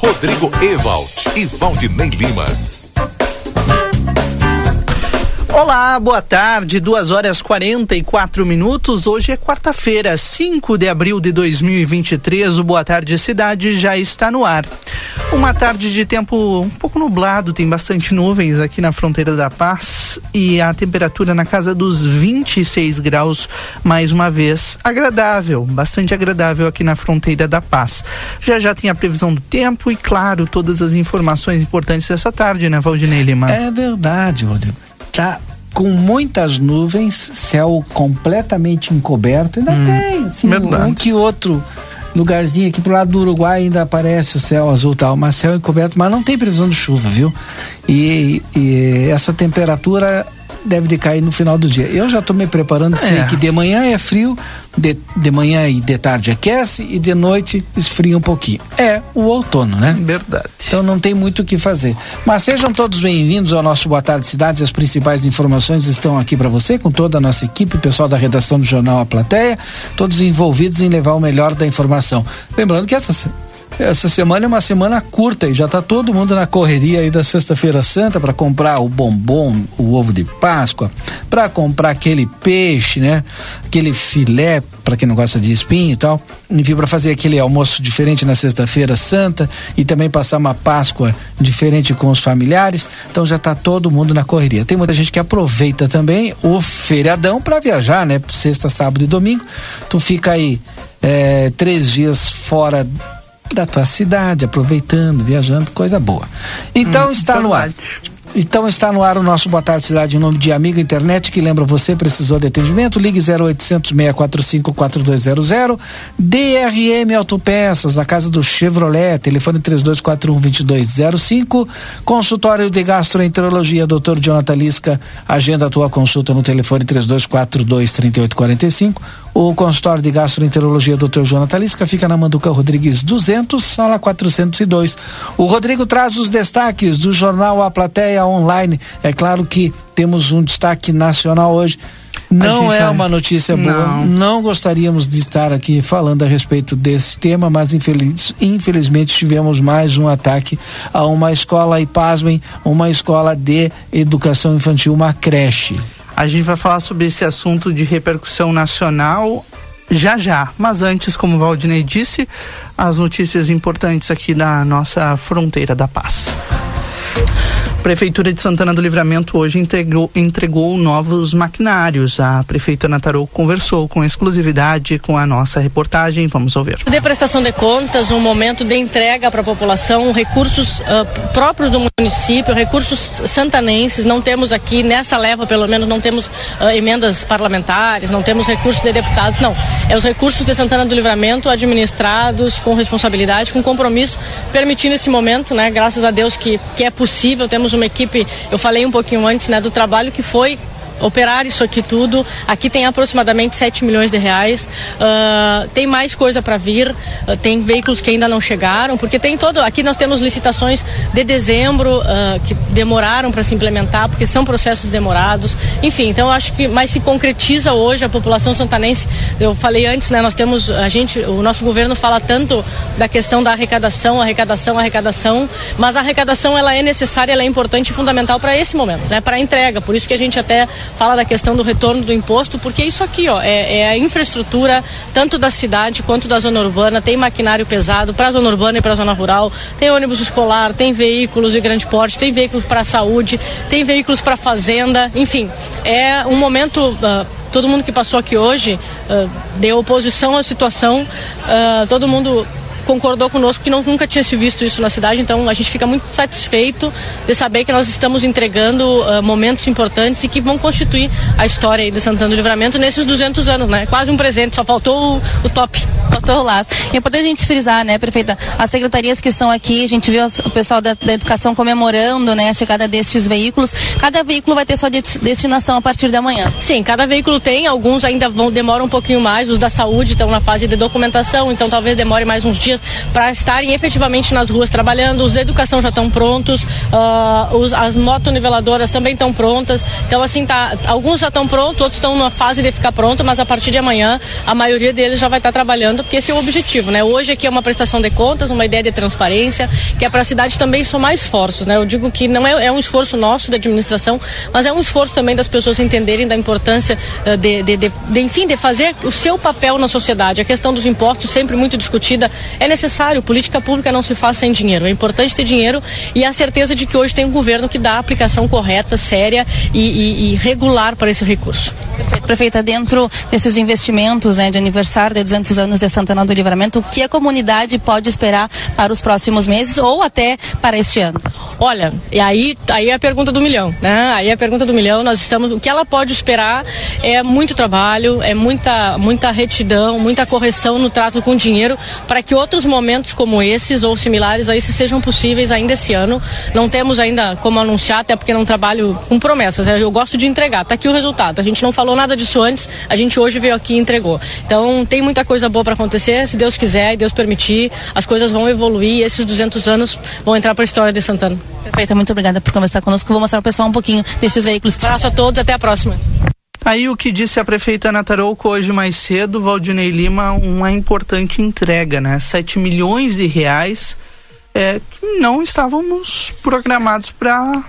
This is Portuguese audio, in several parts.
Rodrigo Ewald e Valdinei Lima. Olá, boa tarde, 2 horas 44 minutos. Hoje é quarta-feira, 5 de abril de 2023. O Boa Tarde Cidade já está no ar. Uma tarde de tempo um pouco nublado, tem bastante nuvens aqui na fronteira da Paz e a temperatura na casa dos 26 graus, mais uma vez. Agradável, bastante agradável aqui na fronteira da Paz. Já já tem a previsão do tempo e, claro, todas as informações importantes dessa tarde, né, Valdinei Lima? É verdade, Rodrigo. Tá com muitas nuvens, céu completamente encoberto. Ainda hum, tem, assim, um que outro lugarzinho aqui pro lado do Uruguai ainda aparece o céu azul tal, mas céu encoberto, mas não tem previsão de chuva, viu? E, e essa temperatura deve decair no final do dia. Eu já estou me preparando, é. sei que de manhã é frio, de, de manhã e de tarde aquece e de noite esfria um pouquinho. É o outono, né? Verdade. Então não tem muito o que fazer. Mas sejam todos bem-vindos ao nosso Boa Tarde Cidade. As principais informações estão aqui para você, com toda a nossa equipe, pessoal da redação do jornal A Plateia, todos envolvidos em levar o melhor da informação. Lembrando que essa essa semana é uma semana curta e já está todo mundo na correria aí da Sexta-feira Santa para comprar o bombom, o ovo de Páscoa, para comprar aquele peixe, né? Aquele filé para quem não gosta de espinho e tal. Enfim, para fazer aquele almoço diferente na Sexta-feira Santa e também passar uma Páscoa diferente com os familiares. Então já está todo mundo na correria. Tem muita gente que aproveita também o feriadão para viajar, né? Sexta, sábado e domingo. Tu fica aí é, três dias fora da tua cidade, aproveitando, viajando, coisa boa. Então hum, está no ar. Então está no ar o nosso Boa Tarde Cidade em nome de Amigo Internet, que lembra você, precisou de atendimento, ligue 0800 645 4200, DRM Autopeças, a casa do Chevrolet, telefone 3241 2205, consultório de gastroenterologia, Dr. Jonathan Lisca, agenda a tua consulta no telefone 3242 3845, o consultório de gastroenterologia Dr. Jonathan Lisca fica na Manduca Rodrigues 200, sala 402. O Rodrigo traz os destaques do jornal A Plateia Online. É claro que temos um destaque nacional hoje. Não é uma notícia boa. Não. não. gostaríamos de estar aqui falando a respeito desse tema, mas infeliz, infelizmente tivemos mais um ataque a uma escola, e pasmem, uma escola de educação infantil, uma creche. A gente vai falar sobre esse assunto de repercussão nacional já já. Mas antes, como o Valdinei disse, as notícias importantes aqui da nossa fronteira da paz. Prefeitura de Santana do Livramento hoje entregou, entregou novos maquinários. A prefeita Natarou conversou com exclusividade com a nossa reportagem. Vamos ouvir. De prestação de contas, um momento de entrega para a população, recursos uh, próprios do município, recursos santanenses. Não temos aqui, nessa leva pelo menos, não temos uh, emendas parlamentares, não temos recursos de deputados, não. É os recursos de Santana do Livramento administrados com responsabilidade, com compromisso, permitindo esse momento, né? Graças a Deus que, que é possível. Temos uma equipe, eu falei um pouquinho antes, né, do trabalho que foi operar isso aqui tudo. Aqui tem aproximadamente 7 milhões de reais. Uh, tem mais coisa para vir, uh, tem veículos que ainda não chegaram, porque tem todo. Aqui nós temos licitações de dezembro uh, que demoraram para se implementar, porque são processos demorados. Enfim, então eu acho que mais se concretiza hoje a população santanense. Eu falei antes, né? Nós temos a gente, o nosso governo fala tanto da questão da arrecadação, arrecadação, arrecadação, mas a arrecadação ela é necessária, ela é importante e fundamental para esse momento, né? Para a entrega. Por isso que a gente até fala da questão do retorno do imposto, porque isso aqui ó, é, é a infraestrutura tanto da cidade quanto da zona urbana, tem maquinário pesado para a zona urbana e para a zona rural, tem ônibus escolar, tem veículos de grande porte, tem veículos para a saúde, tem veículos para fazenda, enfim, é um momento. Uh, todo mundo que passou aqui hoje uh, deu oposição à situação, uh, todo mundo concordou conosco que não, nunca tinha se visto isso na cidade, então a gente fica muito satisfeito de saber que nós estamos entregando uh, momentos importantes e que vão constituir a história de Santana do Livramento nesses 200 anos, né? Quase um presente, só faltou o, o top. Faltou o laço. E é importante a gente frisar, né, prefeita, as secretarias que estão aqui, a gente viu as, o pessoal da, da, educação comemorando, né, a chegada destes veículos. Cada veículo vai ter sua de, destinação a partir de amanhã. Sim, cada veículo tem, alguns ainda vão demoram um pouquinho mais, os da saúde estão na fase de documentação, então talvez demore mais uns dias para estarem efetivamente nas ruas trabalhando. Os da educação já estão prontos, uh, os, as motoniveladoras também estão prontas. Então, assim, tá, alguns já estão prontos, outros estão na fase de ficar pronto, mas a partir de amanhã a maioria deles já vai estar trabalhando, porque esse é o objetivo, né? Hoje aqui é uma prestação de contas, uma ideia de transparência, que é para a cidade também somar esforços, né? Eu digo que não é, é um esforço nosso da administração, mas é um esforço também das pessoas entenderem da importância uh, de, de, de, de, enfim, de fazer o seu papel na sociedade. A questão dos impostos sempre muito discutida. É necessário, política pública não se faz sem dinheiro. É importante ter dinheiro e a certeza de que hoje tem um governo que dá a aplicação correta, séria e, e, e regular para esse recurso. Perfeito. Prefeita, dentro desses investimentos né, de aniversário de 200 anos de Santana do Livramento, o que a comunidade pode esperar para os próximos meses ou até para este ano? Olha, e aí, aí é a pergunta do milhão, né? Aí é a pergunta do milhão. Nós estamos, o que ela pode esperar é muito trabalho, é muita, muita retidão, muita correção no trato com o dinheiro para que outros momentos como esses ou similares a esses sejam possíveis ainda esse ano. Não temos ainda como anunciar, até porque não trabalho com promessas. Eu gosto de entregar. Tá aqui o resultado. A gente não falou nada disso antes, a gente hoje veio aqui e entregou. Então tem muita coisa boa para acontecer. Se Deus quiser e Deus permitir, as coisas vão evoluir e esses 200 anos vão entrar para a história de Santana. Perfeita, muito obrigada por conversar conosco. Vou mostrar ao pessoal um pouquinho desses veículos. Abraço a todos, até a próxima. Aí o que disse a prefeita Natarouco hoje mais cedo, Valdinei Lima, uma importante entrega, né? 7 milhões de reais é, que não estávamos programados para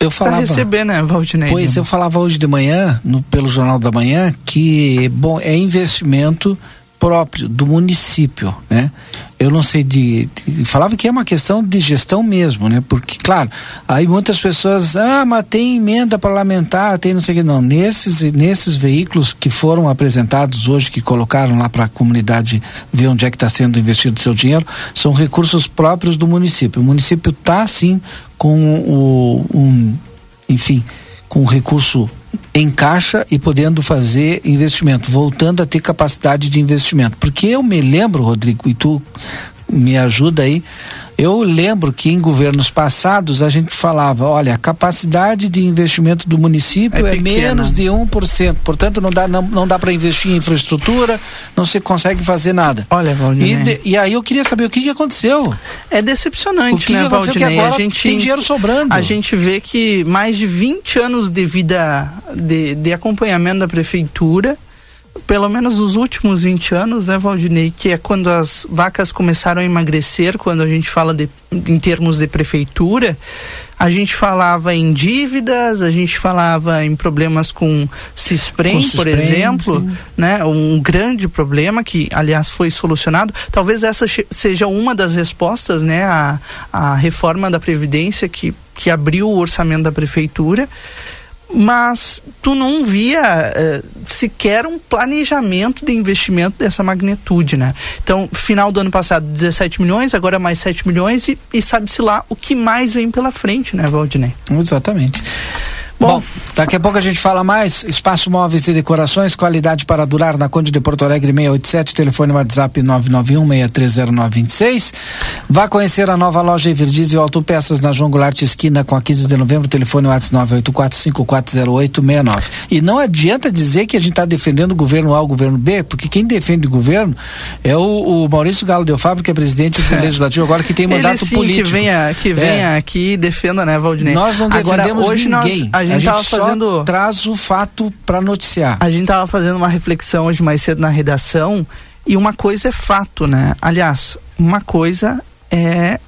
eu falava, receber, né, Valdinei? Pois, eu falava hoje de manhã, no, pelo Jornal da Manhã, que, bom, é investimento próprio do município, né? Eu não sei de, de, falava que é uma questão de gestão mesmo, né? Porque claro, aí muitas pessoas, ah, mas tem emenda parlamentar, tem não sei o que não. Nesses nesses veículos que foram apresentados hoje que colocaram lá para a comunidade ver onde é que está sendo investido o seu dinheiro, são recursos próprios do município. O município está sim com o um, enfim, com recurso em caixa e podendo fazer investimento, voltando a ter capacidade de investimento. Porque eu me lembro, Rodrigo, e tu me ajuda aí, eu lembro que em governos passados a gente falava, olha, a capacidade de investimento do município é, é menos de 1%, portanto não dá, não, não dá para investir em infraestrutura, não se consegue fazer nada. Olha, Valdinei. E, de, e aí eu queria saber o que, que aconteceu. É decepcionante, o que né, que aconteceu Valdinei? que agora a gente, tem dinheiro sobrando. A gente vê que mais de 20 anos de vida de, de acompanhamento da prefeitura pelo menos nos últimos 20 anos, né, Valdinei, que é quando as vacas começaram a emagrecer, quando a gente fala de, em termos de prefeitura, a gente falava em dívidas, a gente falava em problemas com Cisprem, com por exemplo, sim. né, um grande problema que, aliás, foi solucionado. Talvez essa seja uma das respostas, né, à, à reforma da Previdência que, que abriu o orçamento da prefeitura mas tu não via uh, sequer um planejamento de investimento dessa magnitude, né? Então, final do ano passado, 17 milhões, agora mais 7 milhões e, e sabe-se lá o que mais vem pela frente, né, Valdinei? Exatamente. Bom, Bom, daqui a pouco a gente fala mais. Espaço Móveis e Decorações, qualidade para durar na Conde de Porto Alegre 687, telefone WhatsApp 991-630-926. Vá conhecer a nova loja Everdiesel Autopeças na João Goulart Esquina com a 15 de novembro, telefone WhatsApp 984-540869. E não adianta dizer que a gente está defendendo o governo A ou o governo B, porque quem defende o governo é o, o Maurício Galo Del Fábio, que é presidente do Legislativo agora, que tem mandato Ele, sim, político. Que venha, que venha é. aqui e defenda, né, Valdinei? Nós não defendemos agora, hoje ninguém. Nós, a gente, a gente tava fazendo traz o fato para noticiar. A gente tava fazendo uma reflexão hoje mais cedo na redação e uma coisa é fato, né? Aliás, uma coisa é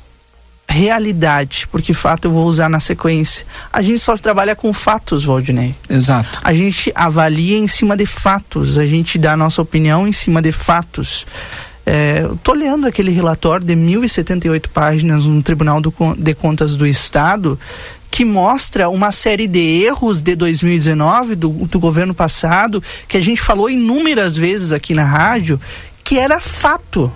realidade, porque fato eu vou usar na sequência. A gente só trabalha com fatos, Valdinei. Exato. A gente avalia em cima de fatos, a gente dá a nossa opinião em cima de fatos. É, tô lendo aquele relatório de 1078 páginas no Tribunal do, de Contas do Estado que mostra uma série de erros de 2019 do, do governo passado que a gente falou inúmeras vezes aqui na rádio que era fato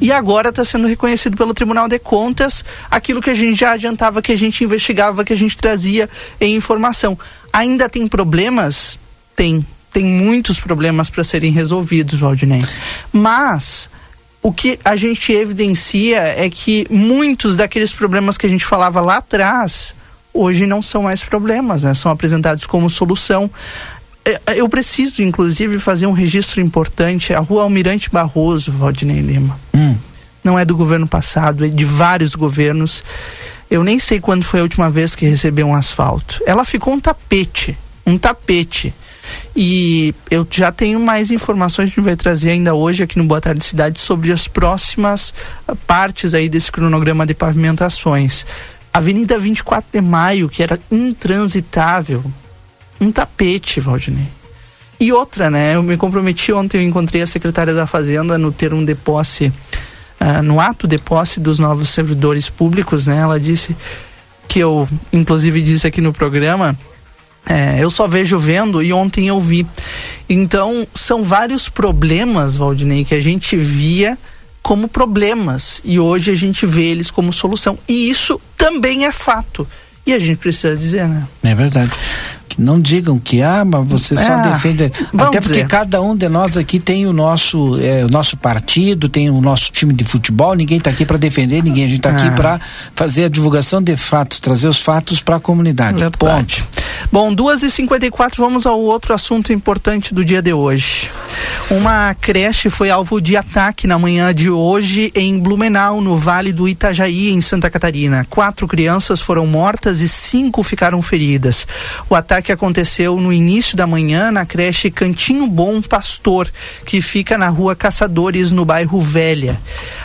e agora está sendo reconhecido pelo Tribunal de Contas aquilo que a gente já adiantava, que a gente investigava, que a gente trazia em informação. Ainda tem problemas? Tem. Tem muitos problemas para serem resolvidos, Valdinei. Mas o que a gente evidencia é que muitos daqueles problemas que a gente falava lá atrás hoje não são mais problemas, né? são apresentados como solução. É, é, eu preciso, inclusive, fazer um registro importante. A rua Almirante Barroso, Valdinei Lima. Hum. não é do governo passado, é de vários governos. Eu nem sei quando foi a última vez que recebeu um asfalto. Ela ficou um tapete, um tapete. E eu já tenho mais informações que a gente vai trazer ainda hoje aqui no Boa Tarde Cidade sobre as próximas ah, partes aí desse cronograma de pavimentações. Avenida 24 de Maio, que era intransitável, um tapete, Valdinei. E outra, né? Eu me comprometi ontem, eu encontrei a secretária da Fazenda no termo de posse, uh, no ato de posse dos novos servidores públicos, né? Ela disse que eu, inclusive, disse aqui no programa, é, eu só vejo vendo e ontem eu vi. Então, são vários problemas, Valdinei, que a gente via como problemas e hoje a gente vê eles como solução. E isso também é fato. E a gente precisa dizer, né? É verdade. Não digam que, ah, mas você só ah, defende. Até porque dizer. cada um de nós aqui tem o nosso, é, o nosso partido, tem o nosso time de futebol, ninguém está aqui para defender ninguém, a gente está ah. aqui para fazer a divulgação de fatos, trazer os fatos para a comunidade. Verdade. Ponto. Bom, 2h54, vamos ao outro assunto importante do dia de hoje. Uma creche foi alvo de ataque na manhã de hoje em Blumenau, no Vale do Itajaí, em Santa Catarina. Quatro crianças foram mortas e cinco ficaram feridas. O ataque aconteceu no início da manhã na creche Cantinho Bom Pastor, que fica na rua Caçadores, no bairro Velha.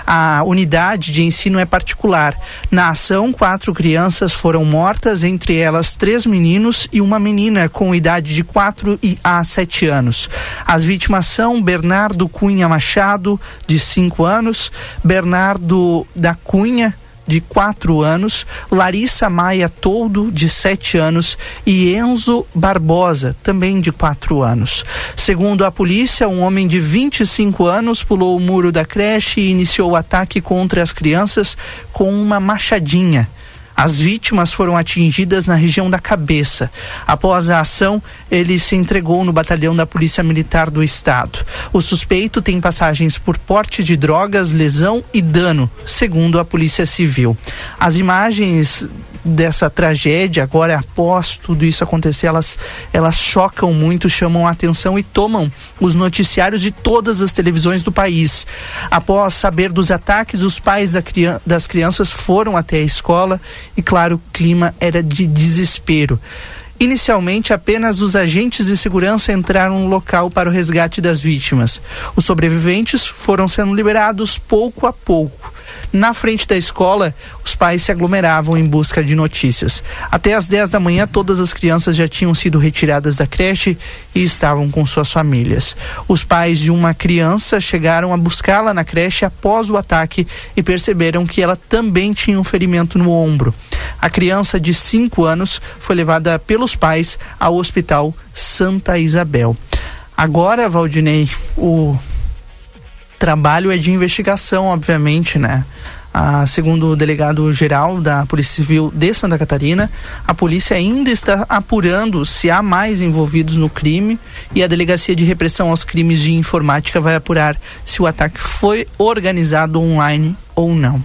A unidade de ensino é particular. Na ação, quatro crianças foram mortas, entre elas três meninos e uma menina com idade de 4 a 7 anos. As vítimas são Bernardo Cunha Machado, de 5 anos, Bernardo da Cunha, de 4 anos, Larissa Maia Toldo, de 7 anos, e Enzo Barbosa, também de 4 anos. Segundo a polícia, um homem de 25 anos pulou o muro da creche e iniciou o ataque contra as crianças com uma machadinha. As vítimas foram atingidas na região da cabeça. Após a ação, ele se entregou no batalhão da Polícia Militar do Estado. O suspeito tem passagens por porte de drogas, lesão e dano, segundo a Polícia Civil. As imagens dessa tragédia, agora após tudo isso acontecer, elas, elas chocam muito, chamam a atenção e tomam os noticiários de todas as televisões do país. Após saber dos ataques, os pais da das crianças foram até a escola e, claro, o clima era de desespero. Inicialmente, apenas os agentes de segurança entraram no local para o resgate das vítimas. Os sobreviventes foram sendo liberados pouco a pouco. Na frente da escola, os pais se aglomeravam em busca de notícias. Até às 10 da manhã, todas as crianças já tinham sido retiradas da creche e estavam com suas famílias. Os pais de uma criança chegaram a buscá-la na creche após o ataque e perceberam que ela também tinha um ferimento no ombro. A criança de 5 anos foi levada pelos pais ao Hospital Santa Isabel. Agora, Valdinei, o trabalho é de investigação, obviamente, né? Ah, segundo o delegado-geral da Polícia Civil de Santa Catarina, a polícia ainda está apurando se há mais envolvidos no crime e a Delegacia de Repressão aos Crimes de Informática vai apurar se o ataque foi organizado online ou não.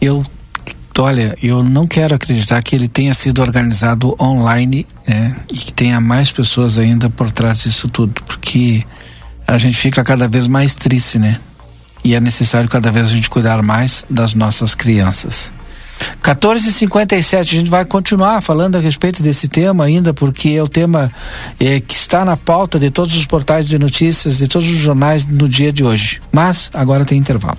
Eu, olha, eu não quero acreditar que ele tenha sido organizado online né, e que tenha mais pessoas ainda por trás disso tudo, porque a gente fica cada vez mais triste, né? E é necessário cada vez a gente cuidar mais das nossas crianças. 14h57, a gente vai continuar falando a respeito desse tema ainda, porque é o tema é, que está na pauta de todos os portais de notícias, de todos os jornais no dia de hoje. Mas agora tem intervalo.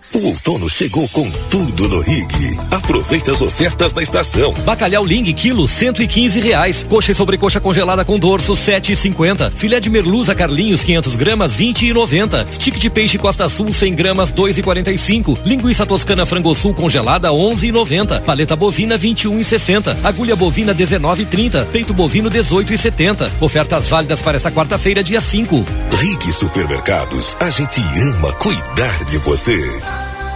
O outono chegou com tudo no Rig. Aproveite as ofertas da estação. Bacalhau Ling, quilo, cento e quinze reais. Coxa e sobrecoxa congelada com dorso, sete e cinquenta. Filé de merluza Carlinhos, 500 gramas, vinte e noventa. Stick de peixe Costa Sul, 100 gramas, dois e quarenta e cinco. Linguiça toscana frango sul congelada, onze e noventa. Paleta bovina, vinte e um e sessenta. Agulha bovina, dezenove e trinta. Peito bovino, dezoito e setenta. Ofertas válidas para esta quarta-feira, dia 5. Rig Supermercados, a gente ama cuidar de você.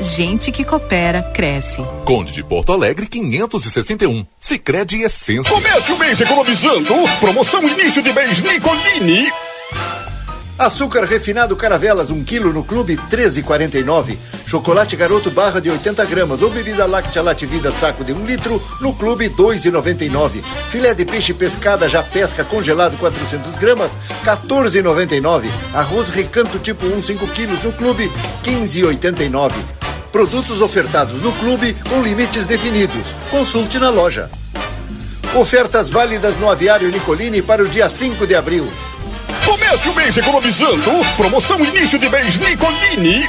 Gente que coopera, cresce. Conde de Porto Alegre, 561. Sicredi Essência. Comece o mês economizando. Promoção início de mês Nicolini. Açúcar refinado Caravelas, 1 um quilo no clube 13,49. Chocolate Garoto barra de 80 gramas ou bebida láctea Lativida saco de 1 um litro no clube 2,99. Filé de peixe pescada já pesca congelado 400 gramas 14,99. Arroz recanto tipo 1 5 quilos no clube 15,89. Produtos ofertados no clube com limites definidos. Consulte na loja. Ofertas válidas no Aviário Nicolini para o dia 5 de abril. Comece o mês economizando. Promoção início de mês Nicolini.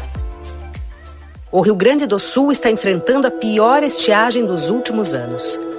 O Rio Grande do Sul está enfrentando a pior estiagem dos últimos anos.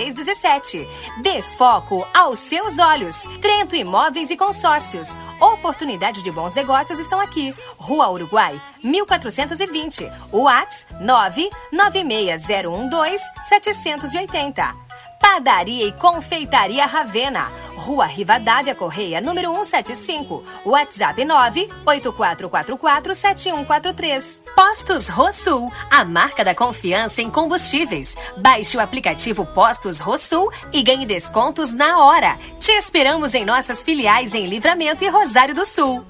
3317. Dê foco aos seus olhos. Trento Imóveis e Consórcios. Oportunidade de bons negócios estão aqui. Rua Uruguai, 1420. Whats 996012780. 780. Padaria e Confeitaria Ravena. Rua Rivadavia Correia, número 175. WhatsApp 984447143. Postos Rosul, a marca da confiança em combustíveis. Baixe o aplicativo Postos Rosul e ganhe descontos na hora. Te esperamos em nossas filiais em Livramento e Rosário do Sul.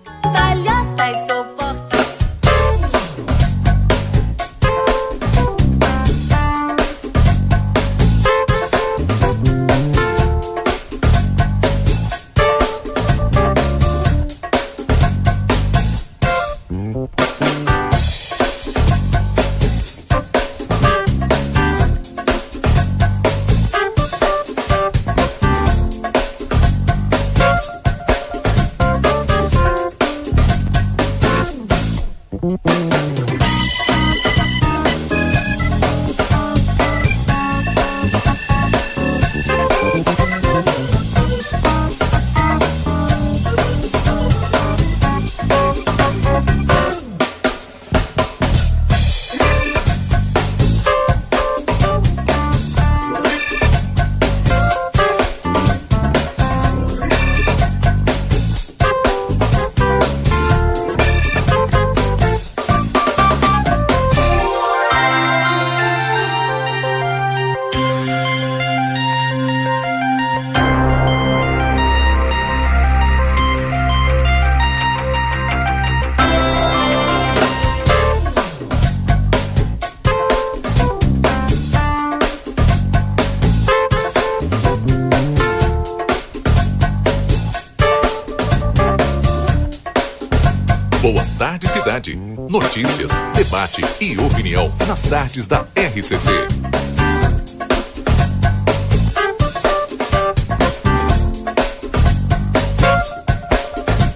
Nas tardes da RCC.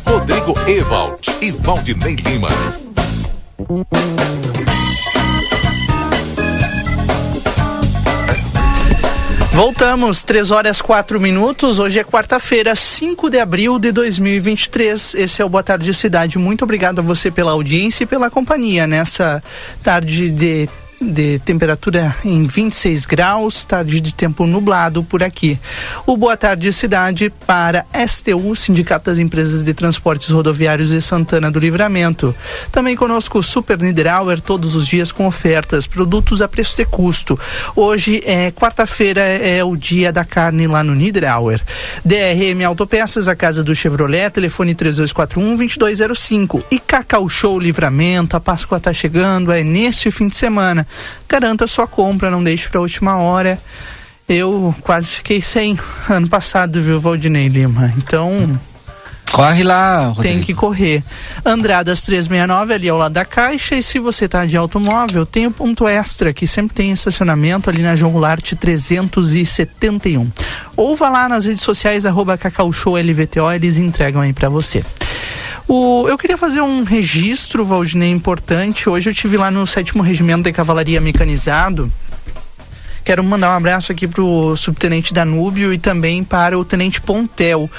Rodrigo Ewald e Valdinei Lima. Voltamos, 3 horas 4 minutos. Hoje é quarta-feira, 5 de abril de 2023. Esse é o Boa Tarde Cidade. Muito obrigado a você pela audiência e pela companhia nessa tarde de de temperatura em 26 graus, tarde de tempo nublado por aqui. O Boa Tarde Cidade para STU, Sindicato das Empresas de Transportes Rodoviários de Santana do Livramento. Também conosco o Super Niederauer, todos os dias com ofertas, produtos a preço de custo. Hoje é quarta-feira, é o dia da carne lá no Niederauer. DRM Autopeças, a casa do Chevrolet, telefone 3241-2205. E Cacau Show Livramento, a Páscoa está chegando, é neste fim de semana garanta sua compra, não deixe para a última hora. Eu quase fiquei sem ano passado, viu, Valdinei Lima? Então. Corre lá, Rodrigo. Tem que correr. Andradas 369 ali ao lado da caixa. E se você tá de automóvel, tem o ponto extra, que sempre tem estacionamento ali na João Goulart 371. Ou vá lá nas redes sociais, arroba Cacau Show LVTO, eles entregam aí para você. O, eu queria fazer um registro, Valdinei, importante. Hoje eu tive lá no sétimo regimento de cavalaria mecanizado. Quero mandar um abraço aqui para o subtenente Danúbio e também para o tenente Pontel.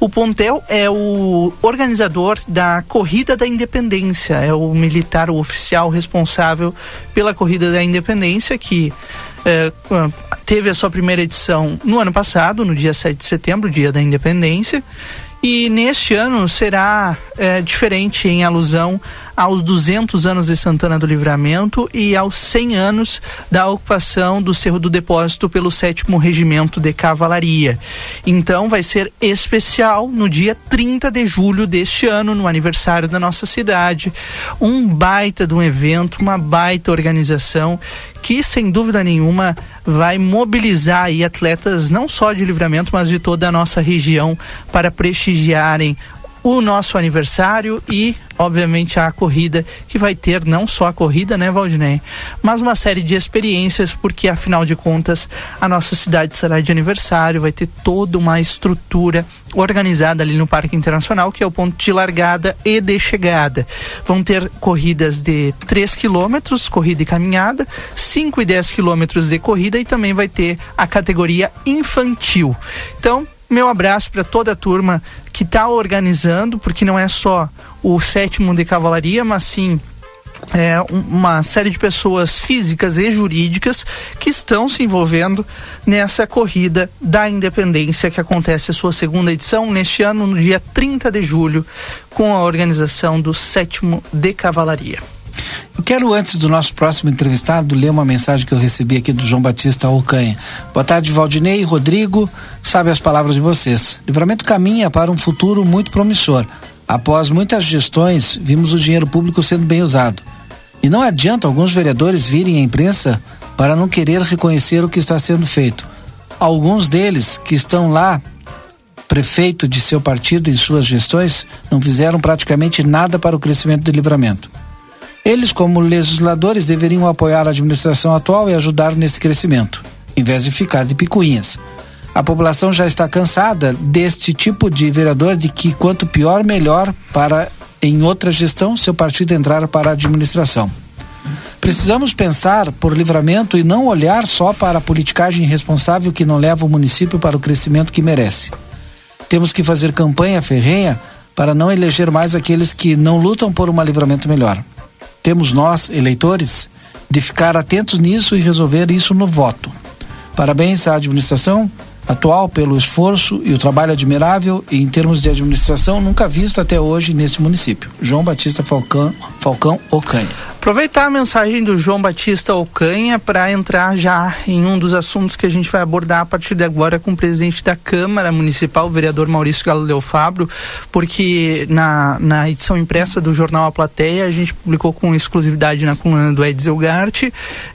O Pontel é o organizador da Corrida da Independência, é o militar, o oficial responsável pela Corrida da Independência, que é, teve a sua primeira edição no ano passado, no dia 7 de setembro, dia da Independência. E neste ano será é, diferente em alusão aos 200 anos de Santana do Livramento e aos 100 anos da ocupação do Cerro do Depósito pelo 7 Regimento de Cavalaria. Então vai ser especial no dia 30 de julho deste ano, no aniversário da nossa cidade. Um baita de um evento, uma baita organização que, sem dúvida nenhuma, vai mobilizar aí atletas não só de livramento, mas de toda a nossa região para prestigiarem o nosso aniversário e, obviamente, a corrida, que vai ter não só a corrida, né, Valdinei, mas uma série de experiências, porque afinal de contas a nossa cidade será de aniversário, vai ter toda uma estrutura organizada ali no Parque Internacional, que é o ponto de largada e de chegada. Vão ter corridas de 3 quilômetros, corrida e caminhada, 5 e 10 quilômetros de corrida e também vai ter a categoria infantil. Então, meu abraço para toda a turma que está organizando, porque não é só o sétimo de cavalaria, mas sim é, uma série de pessoas físicas e jurídicas que estão se envolvendo nessa corrida da independência que acontece a sua segunda edição neste ano, no dia 30 de julho, com a organização do sétimo de cavalaria. Eu quero, antes do nosso próximo entrevistado, ler uma mensagem que eu recebi aqui do João Batista Alcanha. Boa tarde, Valdinei e Rodrigo. Sabe as palavras de vocês. Livramento caminha para um futuro muito promissor. Após muitas gestões, vimos o dinheiro público sendo bem usado. E não adianta alguns vereadores virem à imprensa para não querer reconhecer o que está sendo feito. Alguns deles que estão lá, prefeito de seu partido em suas gestões, não fizeram praticamente nada para o crescimento do livramento. Eles, como legisladores, deveriam apoiar a administração atual e ajudar nesse crescimento, em vez de ficar de picuinhas. A população já está cansada deste tipo de vereador de que quanto pior, melhor para em outra gestão seu partido entrar para a administração. Precisamos pensar por livramento e não olhar só para a politicagem irresponsável que não leva o município para o crescimento que merece. Temos que fazer campanha ferrenha para não eleger mais aqueles que não lutam por um livramento melhor temos nós, eleitores, de ficar atentos nisso e resolver isso no voto. Parabéns à administração atual pelo esforço e o trabalho admirável e em termos de administração nunca visto até hoje nesse município. João Batista Falcão, Falcão Ocanha. Aproveitar a mensagem do João Batista Alcanha para entrar já em um dos assuntos que a gente vai abordar a partir de agora com o presidente da Câmara Municipal, o vereador Maurício Galileu Fabro, porque na, na edição impressa do jornal A Plateia a gente publicou com exclusividade na coluna do Edsel Gart,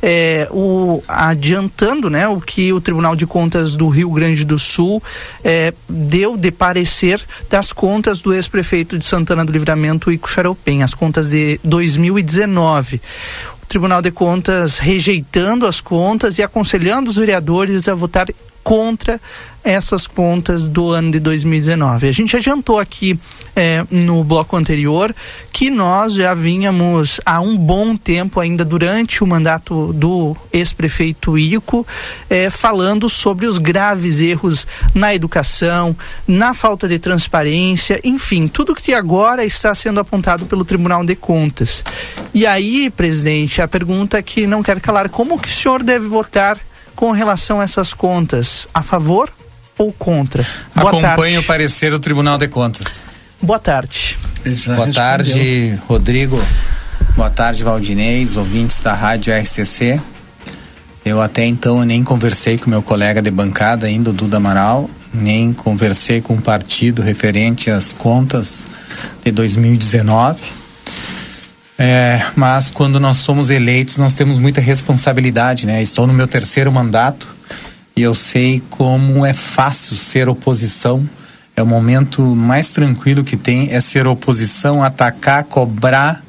é, o, adiantando né, o que o Tribunal de Contas do Rio Grande do Sul é, deu de parecer das contas do ex-prefeito de Santana do Livramento, Ico Charopem, as contas de 2019. O Tribunal de Contas rejeitando as contas e aconselhando os vereadores a votar contra essas contas do ano de 2019. A gente adiantou aqui eh, no bloco anterior que nós já vínhamos há um bom tempo, ainda durante o mandato do ex-prefeito Ico, eh, falando sobre os graves erros na educação, na falta de transparência, enfim, tudo que agora está sendo apontado pelo Tribunal de Contas. E aí, presidente, a pergunta que não quero calar, como que o senhor deve votar com relação a essas contas? A favor ou contra? Boa Acompanhe tarde. o parecer do Tribunal de Contas. Boa tarde. Boa tarde, Rodrigo. Boa tarde, Valdinez, ouvintes da Rádio RCC. Eu até então nem conversei com meu colega de bancada ainda, o Duda Amaral, nem conversei com o partido referente às contas de 2019. É, mas quando nós somos eleitos, nós temos muita responsabilidade, né? Estou no meu terceiro mandato e eu sei como é fácil ser oposição. É o momento mais tranquilo que tem é ser oposição, atacar, cobrar,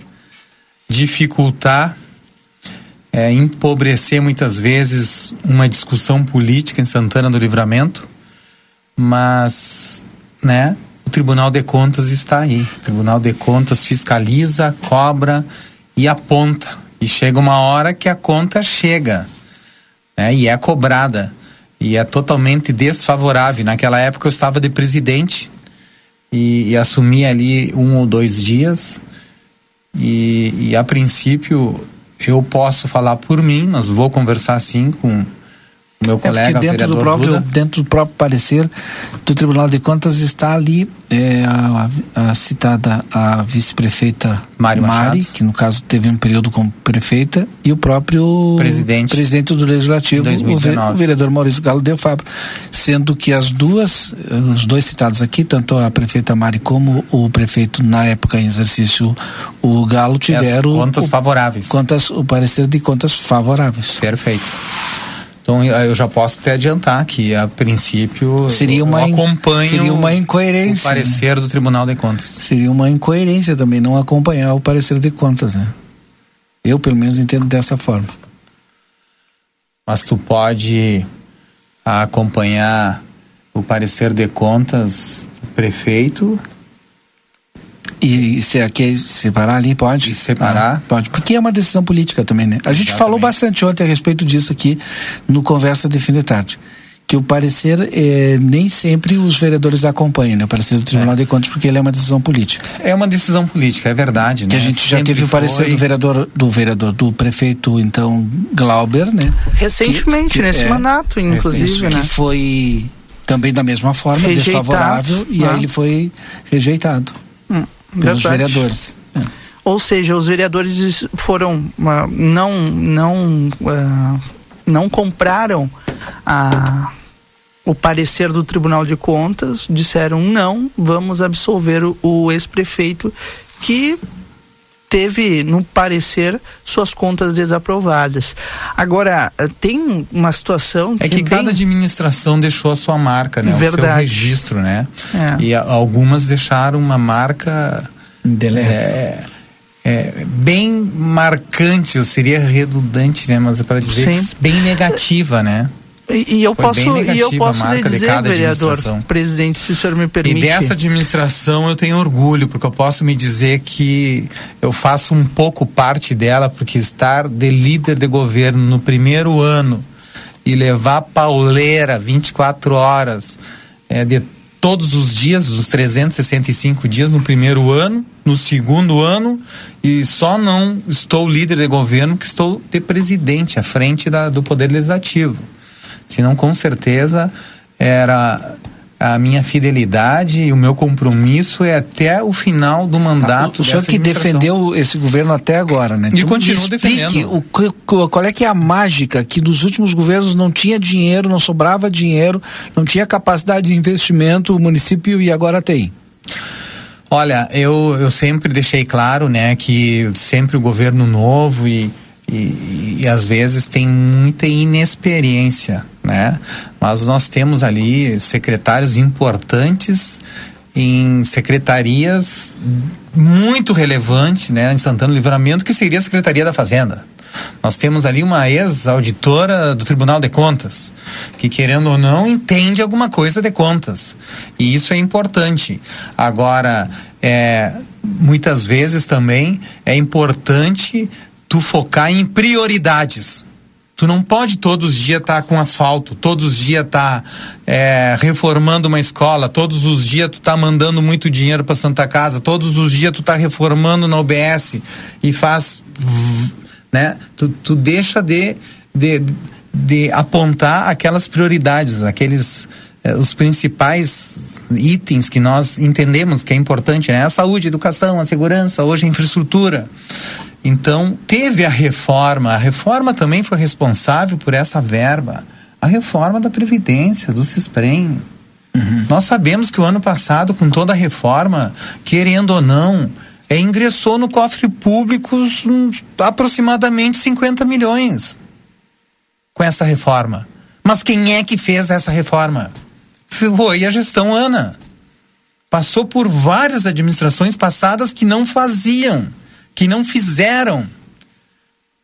dificultar, é, empobrecer muitas vezes uma discussão política em Santana do Livramento, mas, né? O Tribunal de Contas está aí. O Tribunal de Contas fiscaliza, cobra e aponta. E chega uma hora que a conta chega, né? E é cobrada e é totalmente desfavorável. Naquela época eu estava de presidente e, e assumi ali um ou dois dias e, e, a princípio eu posso falar por mim, mas vou conversar sim com meu é colega dentro do próprio Duda. dentro do próprio parecer do Tribunal de Contas está ali é, a, a, citada a vice-prefeita Mari, Mari que no caso teve um período como prefeita e o próprio presidente, presidente do legislativo 2019. o vereador Maurício Galo de Fabro. Sendo que as duas os dois citados aqui tanto a prefeita Mari como o prefeito na época em exercício o Galo tiveram As contas o, favoráveis. contas o parecer de contas favoráveis. Perfeito então eu já posso até adiantar que a princípio seria uma eu acompanho seria uma incoerência, o parecer né? do Tribunal de Contas. Seria uma incoerência também não acompanhar o parecer de contas, né? Eu pelo menos entendo dessa forma. Mas tu pode acompanhar o parecer de contas do prefeito e se aqui separar ali, pode? E separar? Ah, pode, porque é uma decisão política também, né? A gente Exatamente. falou bastante ontem a respeito disso aqui no Conversa de Fim de Tarde. Que o parecer eh, nem sempre os vereadores acompanham, né? O parecer do Tribunal é. de Contas, porque ele é uma decisão política. É uma decisão política, é verdade, né? Que a gente sempre já teve o parecer foi... do vereador, do vereador, do prefeito, então, Glauber, né? Recentemente, que, que, nesse é, mandato, inclusive, né? Que foi também da mesma forma, rejeitado, desfavorável, e aí ah. ele foi rejeitado. Pelos Verdade. vereadores. É. Ou seja, os vereadores foram uh, não não uh, não compraram a o parecer do Tribunal de Contas, disseram não, vamos absolver o, o ex-prefeito que teve no parecer suas contas desaprovadas. Agora, tem uma situação É que, cada administração deixou a sua marca, né? Verdade. O seu registro, né? É. E algumas deixaram uma marca é, é, bem marcante, eu seria redundante, né? Mas é para dizer bem negativa, né? E, e eu Foi posso, e eu posso lhe dizer, vereador, presidente, se o senhor me permite. E dessa administração eu tenho orgulho, porque eu posso me dizer que eu faço um pouco parte dela, porque estar de líder de governo no primeiro ano e levar pauleira 24 horas é, de todos os dias, os 365 dias no primeiro ano, no segundo ano, e só não estou líder de governo, que estou de presidente à frente da, do Poder Legislativo senão com certeza era a minha fidelidade e o meu compromisso é até o final do mandato. o senhor que defendeu esse governo até agora, né? E então, continua defendendo. O, qual é que é a mágica que dos últimos governos não tinha dinheiro, não sobrava dinheiro, não tinha capacidade de investimento, o município e agora tem? Olha, eu, eu sempre deixei claro, né, que sempre o governo novo e, e, e às vezes tem muita inexperiência, né? Mas nós temos ali secretários importantes em secretarias muito relevantes, né, em Santana do Livramento, que seria a Secretaria da Fazenda. Nós temos ali uma ex-auditora do Tribunal de Contas, que querendo ou não entende alguma coisa de contas. E isso é importante. Agora, é, muitas vezes também é importante tu focar em prioridades. Tu não pode todos os dias estar tá com asfalto, todos os dias estar tá, é, reformando uma escola, todos os dias tu tá mandando muito dinheiro para Santa Casa, todos os dias tu tá reformando na OBS e faz né? Tu, tu deixa de, de, de apontar aquelas prioridades, aqueles eh, os principais itens que nós entendemos que é importante, né? A saúde, a educação, a segurança, hoje a infraestrutura. Então, teve a reforma, a reforma também foi responsável por essa verba. A reforma da Previdência, do CISPREM. Uhum. Nós sabemos que o ano passado, com toda a reforma, querendo ou não, é, ingressou no cofre público um, aproximadamente 50 milhões com essa reforma. Mas quem é que fez essa reforma? Foi a gestão Ana. Passou por várias administrações passadas que não faziam, que não fizeram.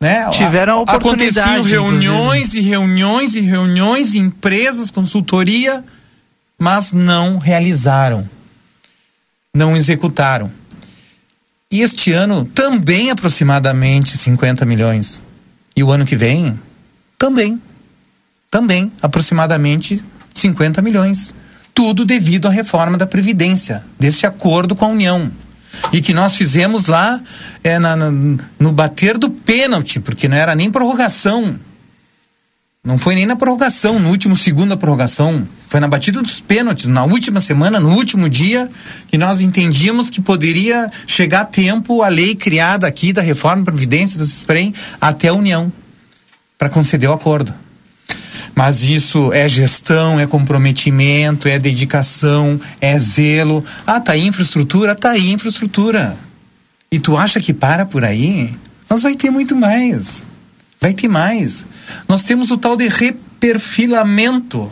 Né? Tiveram a oportunidade. Aconteciam reuniões inclusive. e reuniões e reuniões, empresas, consultoria, mas não realizaram. Não executaram. E este ano também aproximadamente 50 milhões. E o ano que vem também. Também aproximadamente 50 milhões. Tudo devido à reforma da Previdência, desse acordo com a União. E que nós fizemos lá é, na, na, no bater do pênalti, porque não era nem prorrogação. Não foi nem na prorrogação, no último segundo da prorrogação. Foi na batida dos pênaltis, na última semana, no último dia, que nós entendíamos que poderia chegar a tempo a lei criada aqui da reforma da Previdência do SPREM até a União, para conceder o acordo. Mas isso é gestão, é comprometimento, é dedicação, é zelo. Ah, tá aí infraestrutura? Tá aí infraestrutura. E tu acha que para por aí? Mas vai ter muito mais. Vai ter mais. Nós temos o tal de reperfilamento.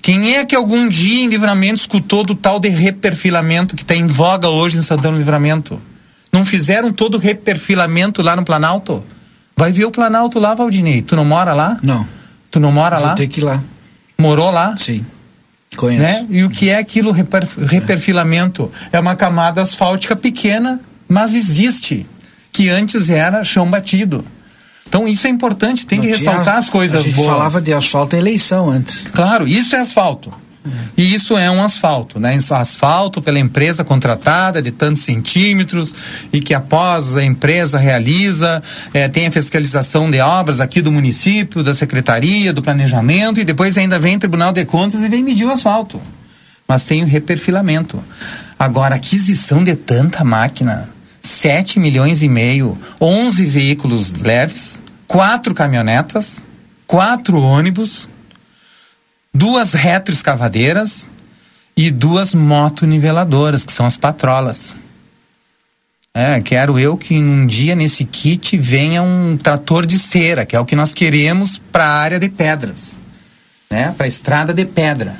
Quem é que algum dia em livramento escutou do tal de reperfilamento que está em voga hoje em Santana do Livramento? Não fizeram todo o reperfilamento lá no Planalto? Vai ver o Planalto lá, Valdinei. Tu não mora lá? Não. Tu não mora Vou lá? Tem que ir lá. Morou lá? Sim. Conheço. Né? E o que é aquilo reper, reperfilamento? É uma camada asfáltica pequena, mas existe. Que antes era chão batido. Então isso é importante, tem Não que ressaltar tinha, as coisas boas. A gente boas. falava de asfalto em eleição antes. Claro, isso é asfalto. E isso é um asfalto, né? Asfalto pela empresa contratada de tantos centímetros e que após a empresa realiza, é, tem a fiscalização de obras aqui do município, da secretaria, do planejamento e depois ainda vem o Tribunal de Contas e vem medir o asfalto. Mas tem o reperfilamento. Agora, aquisição de tanta máquina, 7 milhões e meio, 11 veículos leves, quatro caminhonetas, quatro ônibus, duas retroescavadeiras e duas motoniveladoras, que são as patrolas. É, quero eu que um dia nesse kit venha um trator de esteira, que é o que nós queremos para a área de pedras, né? Para a estrada de pedra.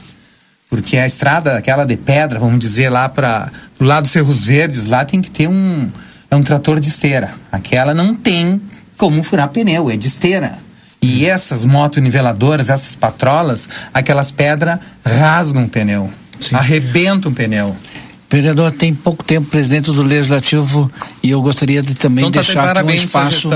Porque a estrada, aquela de pedra, vamos dizer, lá para o lado dos Cerros Verdes, lá tem que ter um, é um trator de esteira. Aquela não tem como furar pneu, é de esteira. E essas motoniveladoras, essas patrolas, aquelas pedras rasgam o pneu, Sim. arrebentam o pneu. Vereador, tem pouco tempo presidente do Legislativo e eu gostaria de também então, tá deixar aqui um espaço,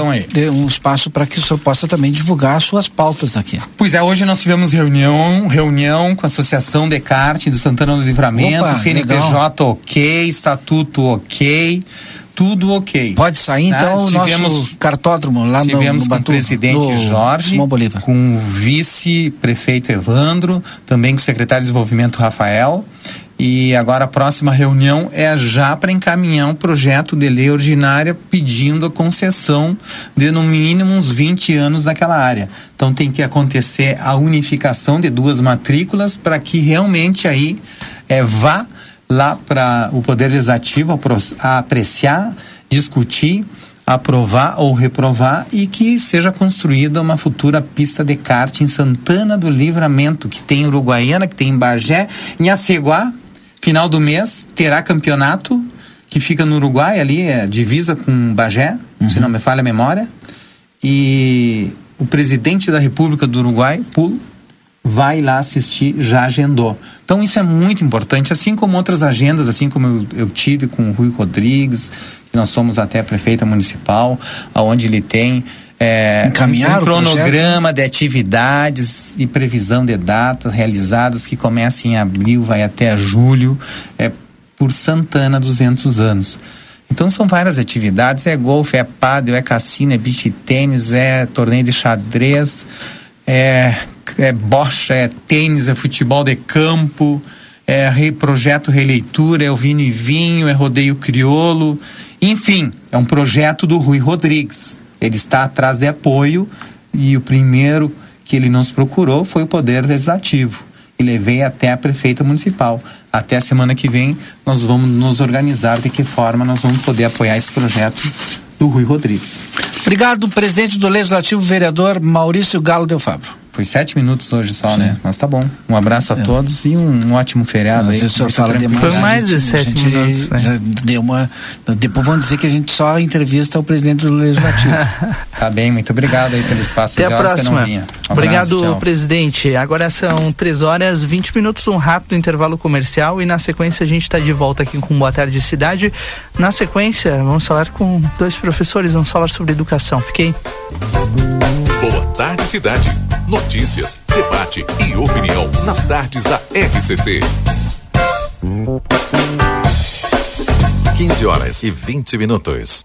um espaço para que o senhor possa também divulgar as suas pautas aqui. Pois é, hoje nós tivemos reunião, reunião com a Associação Descartes de Santana do Livramento, Opa, CNPJ legal. ok, Estatuto ok, tudo ok. Pode sair Tá? então o Tivemos- nosso cartódromo lá no, Tivemos no com o Batu, presidente no Jorge, com o vice-prefeito Evandro, também com o secretário de desenvolvimento Rafael. E agora a próxima reunião é já para encaminhar um projeto de lei ordinária pedindo a concessão de no mínimo uns 20 anos daquela área. Então tem que acontecer a unificação de duas matrículas para que realmente aí eh, vá lá para o Poder Legislativo a apreciar, discutir, aprovar ou reprovar e que seja construída uma futura pista de kart em Santana do Livramento, que tem em Uruguaiana, que tem em Bagé, em Aceguá, final do mês, terá campeonato que fica no Uruguai, ali, é divisa com Bagé, se não me falha a memória. E o presidente da República do Uruguai, Pulo, vai lá assistir, já agendou. Então isso é muito importante, assim como outras agendas, assim como eu, eu tive com o Rui Rodrigues, que nós somos até prefeita municipal, aonde ele tem é, Encaminhar um cronograma de atividades e previsão de datas realizadas que começa em abril, vai até julho, é, por Santana 200 anos. Então são várias atividades, é golfe, é pádel, é cassino, é beach tênis, é torneio de xadrez, é, é bocha, é tênis, é futebol de campo, é rei, projeto releitura, é o vinho e vinho, é rodeio criolo, enfim, é um projeto do Rui Rodrigues. Ele está atrás de apoio e o primeiro que ele nos procurou foi o Poder Legislativo. E levei até a prefeita municipal. Até a semana que vem nós vamos nos organizar de que forma nós vamos poder apoiar esse projeto do Rui Rodrigues. Obrigado, presidente do Legislativo, vereador Maurício Galo Del Fabro. Foi sete minutos hoje só, né? Mas tá bom. Um abraço a É. todos e um, ótimo feriado Às aí. senhor fala demais. Foi mais de sete gente minutos, né? já deu uma. Depois vão dizer que a gente só entrevista o presidente do Legislativo. Tá bem, muito obrigado aí pelo espaço. Até a próxima. não vinha. Um abraço, Obrigado, tchau. presidente. Agora são 3 horas 20 minutos, um rápido intervalo comercial e na sequência a gente está de volta aqui com Boa Tarde Cidade. Na sequência, vamos falar com dois professores, vamos falar sobre educação. Fiquei. Boa tarde, cidade. Notícias, debate e opinião nas tardes da RCC. 15 horas e 20 minutos.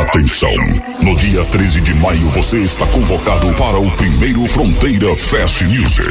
Atenção! No dia 13 de maio você está convocado para o primeiro Fronteira Fest Music.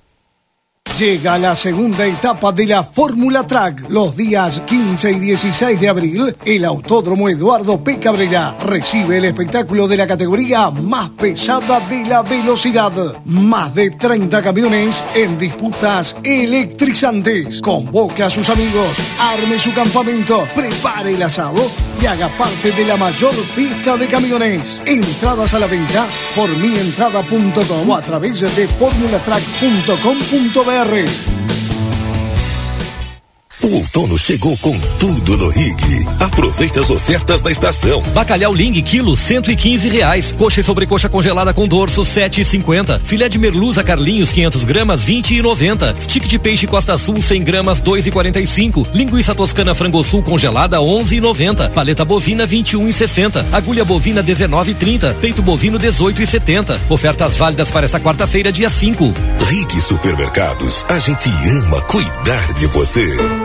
Llega la segunda etapa de la Fórmula Track. Los días 15 y 16 de abril, el Autódromo Eduardo P. Cabrera recibe el espectáculo de la categoría más pesada de la velocidad. Más de 30 camiones en disputas electrizantes. Convoque a sus amigos, arme su campamento, prepare el asado y haga parte de la mayor fiesta de camiones. Entradas a la venta por mientrada.com a través de formulatrack.com.br. Monterrey. O outono chegou com tudo no Rig. Aproveite as ofertas da estação. Bacalhau Ling, quilo, cento e quinze reais. Coxa e sobrecoxa congelada com dorso, sete e cinquenta. Filé de merluza Carlinhos, 500 gramas, vinte e noventa. Stick de peixe Costa Sul, 100 gramas, dois e quarenta e cinco. Linguiça toscana frango sul congelada, onze e noventa. Paleta bovina, vinte e um e sessenta. Agulha bovina, dezenove e trinta. Peito bovino, dezoito e setenta. Ofertas válidas para esta quarta-feira, dia 5. Rig Supermercados, a gente ama cuidar de você.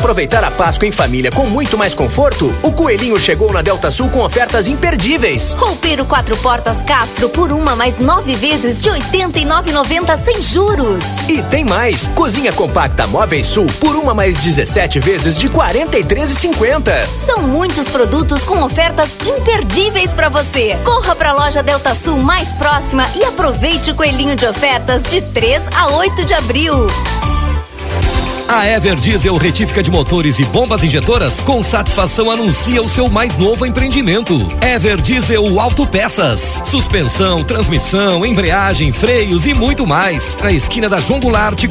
Aproveitar a Páscoa em família com muito mais conforto? O Coelhinho chegou na Delta Sul com ofertas imperdíveis. Roupeiro quatro portas Castro por uma mais nove vezes de R$ 89,90 sem juros. E tem mais! Cozinha compacta Móveis Sul por uma mais 17 vezes de R$ 43,50. São muitos produtos com ofertas imperdíveis para você. Corra para a loja Delta Sul mais próxima e aproveite o coelhinho de ofertas de 3 a 8 de abril. A Ever Diesel Retífica de Motores e Bombas Injetoras com satisfação anuncia o seu mais novo empreendimento. Ever Diesel Autopeças. Suspensão, transmissão, embreagem, freios e muito mais. Na esquina da João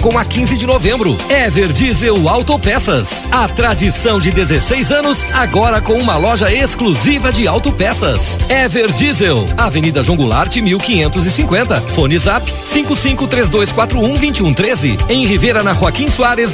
com a 15 de novembro. Ever Diesel Autopeças. A tradição de 16 anos agora com uma loja exclusiva de autopeças. Ever Diesel. Avenida João Goulart 1550. Fone Zap 5532412113. Em Rivera na Joaquim Soares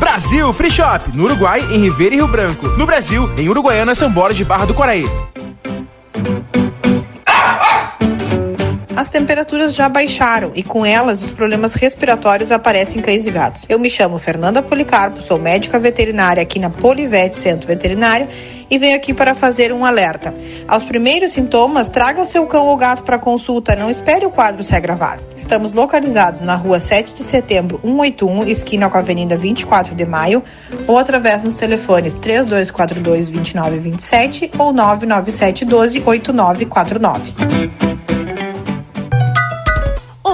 Brasil Free Shop, no Uruguai, em Ribeira e Rio Branco. No Brasil, em Uruguaiana, São Borges de Barra do Quaraí. As temperaturas já baixaram e com elas os problemas respiratórios aparecem em cães e gatos. Eu me chamo Fernanda Policarpo, sou médica veterinária aqui na Polivete Centro Veterinário e venho aqui para fazer um alerta. Aos primeiros sintomas, traga o seu cão ou gato para consulta, não espere o quadro se agravar. Estamos localizados na rua 7 de setembro, 181, esquina com a Avenida 24 de Maio, ou através dos telefones 3242 2927 ou 997 12 8949.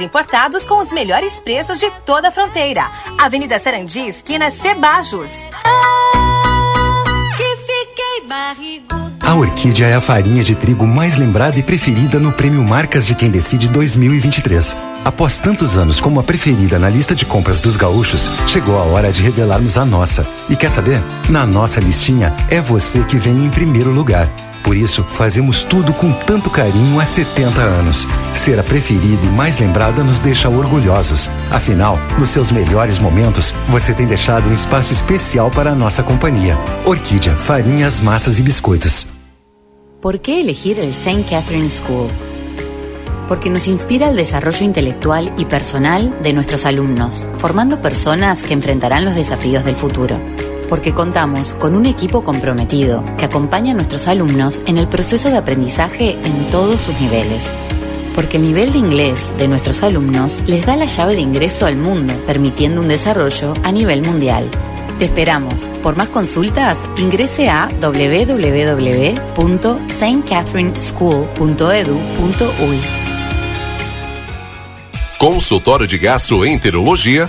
importados com os melhores preços de toda a fronteira. Avenida Sarandi, esquina Cebajos. Que fiquei barrigudo. A Orquídea é a farinha de trigo mais lembrada e preferida no Prêmio Marcas de Quem Decide 2023. Após tantos anos como a preferida na lista de compras dos gaúchos, chegou a hora de revelarmos a nossa. E quer saber? Na nossa listinha, é você que vem em primeiro lugar. Por isso, fazemos tudo com tanto carinho há 70 anos. Ser a preferida e mais lembrada nos deixa orgulhosos. Afinal, nos seus melhores momentos, você tem deixado um espaço especial para a nossa companhia. Orquídea, farinhas, massas e biscoitos. ¿Por qué elegir el St. Catherine School? Porque nos inspira el desarrollo intelectual y personal de nuestros alumnos, formando personas que enfrentarán los desafíos del futuro. Porque contamos con un equipo comprometido que acompaña a nuestros alumnos en el proceso de aprendizaje en todos sus niveles. Porque el nivel de inglés de nuestros alumnos les da la llave de ingreso al mundo, permitiendo un desarrollo a nivel mundial. Te esperamos. Por más consultas, ingrese a www.stcatherineschool.edu.uy. Consultório de Gastroenterologia,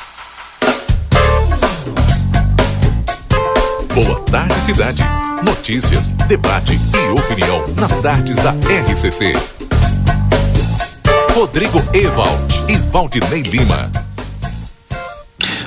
Boa tarde, cidade. Notícias, debate e opinião nas tardes da RCC. Rodrigo Ewald e Valdinei Lima.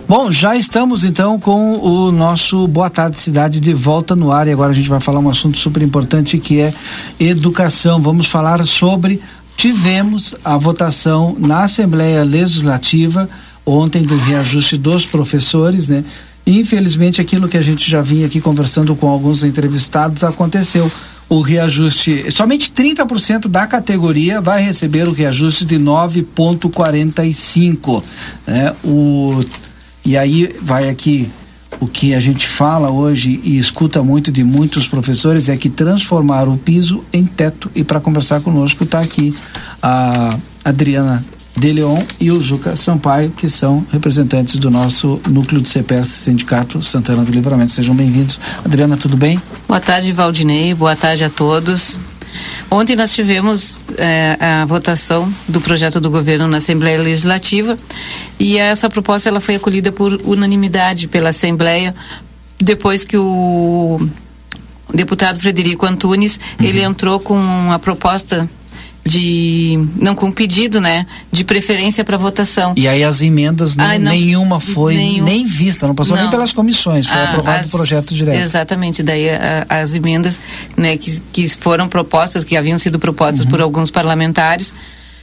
Bom, já estamos então com o nosso Boa Tarde Cidade de volta no ar e agora a gente vai falar um assunto super importante que é educação. Vamos falar sobre tivemos a votação na Assembleia Legislativa ontem do reajuste dos professores, né? Infelizmente, aquilo que a gente já vinha aqui conversando com alguns entrevistados aconteceu. O reajuste, somente 30% da categoria vai receber o reajuste de 9,45. Né? O, e aí vai aqui o que a gente fala hoje e escuta muito de muitos professores é que transformar o piso em teto. E para conversar conosco está aqui a Adriana de Leon e o Juca Sampaio, que são representantes do nosso núcleo de CPS Sindicato Santana do Livramento. Sejam bem-vindos. Adriana, tudo bem? Boa tarde, Valdinei. Boa tarde a todos. Ontem nós tivemos eh, a votação do projeto do governo na Assembleia Legislativa e essa proposta ela foi acolhida por unanimidade pela Assembleia depois que o deputado Frederico Antunes uhum. ele entrou com a proposta de não com pedido, né, de preferência para votação. E aí as emendas não, nenhuma foi nenhum, nem vista, não passou não. nem pelas comissões, foi ah, aprovado o projeto direto. Exatamente, daí a, as emendas, né, que, que foram propostas, que haviam sido propostas uhum. por alguns parlamentares,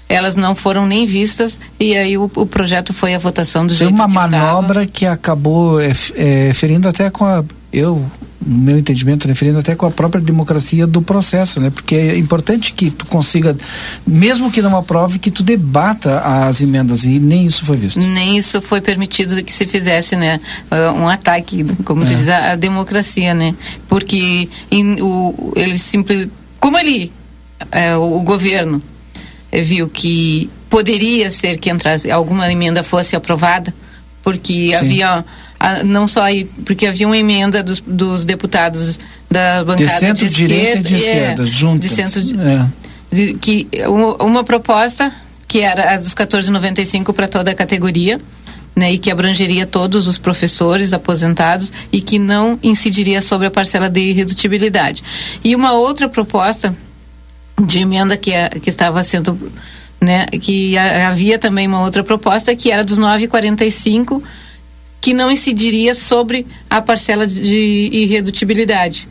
elas não foram nem vistas e aí o, o projeto foi a votação do Foi jeito uma que manobra estava. que acabou é, é, ferindo até com a eu no meu entendimento, referindo até com a própria democracia do processo, né? Porque é importante que tu consiga, mesmo que não aprove, que tu debata as emendas e nem isso foi visto. Nem isso foi permitido que se fizesse, né? Um ataque, como é. tu diz, à democracia, né? Porque em, o, ele simples, como ele, é, o, o governo viu que poderia ser que entrasse alguma emenda fosse aprovada, porque Sim. havia não só aí, porque havia uma emenda dos, dos deputados da bancada de centro-direita e de esquerda, é, juntas. De centro, é. de, que uma, uma, proposta que era a dos 14,95 para toda a categoria, né, e que abrangeria todos os professores aposentados e que não incidiria sobre a parcela de irredutibilidade. E uma outra proposta de emenda que, que estava sendo né, que havia também uma outra proposta que era dos 9,45 que não incidiria sobre a parcela de irredutibilidade.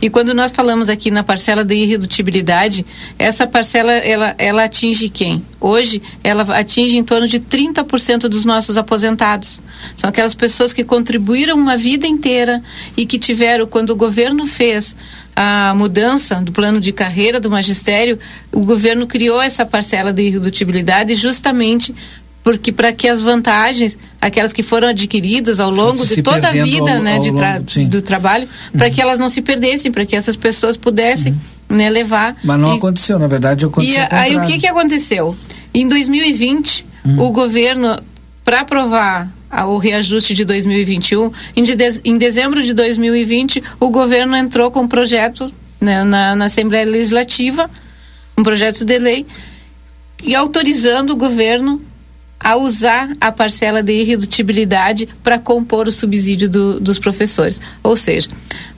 E quando nós falamos aqui na parcela de irredutibilidade, essa parcela ela, ela atinge quem? Hoje ela atinge em torno de 30% dos nossos aposentados. São aquelas pessoas que contribuíram uma vida inteira e que tiveram quando o governo fez a mudança do plano de carreira do magistério, o governo criou essa parcela de irredutibilidade justamente porque para que as vantagens, aquelas que foram adquiridas ao longo de toda a vida, ao, né, ao de tra longo, do trabalho, uhum. para que elas não se perdessem, para que essas pessoas pudessem, uhum. né, levar. Mas não e, aconteceu, na verdade aconteceu. E aí o que que aconteceu? Em 2020, uhum. o governo para aprovar o reajuste de 2021, em, de, em dezembro de 2020, o governo entrou com um projeto né, na, na Assembleia Legislativa um projeto de lei e autorizando o governo a usar a parcela de irredutibilidade para compor o subsídio do, dos professores. Ou seja,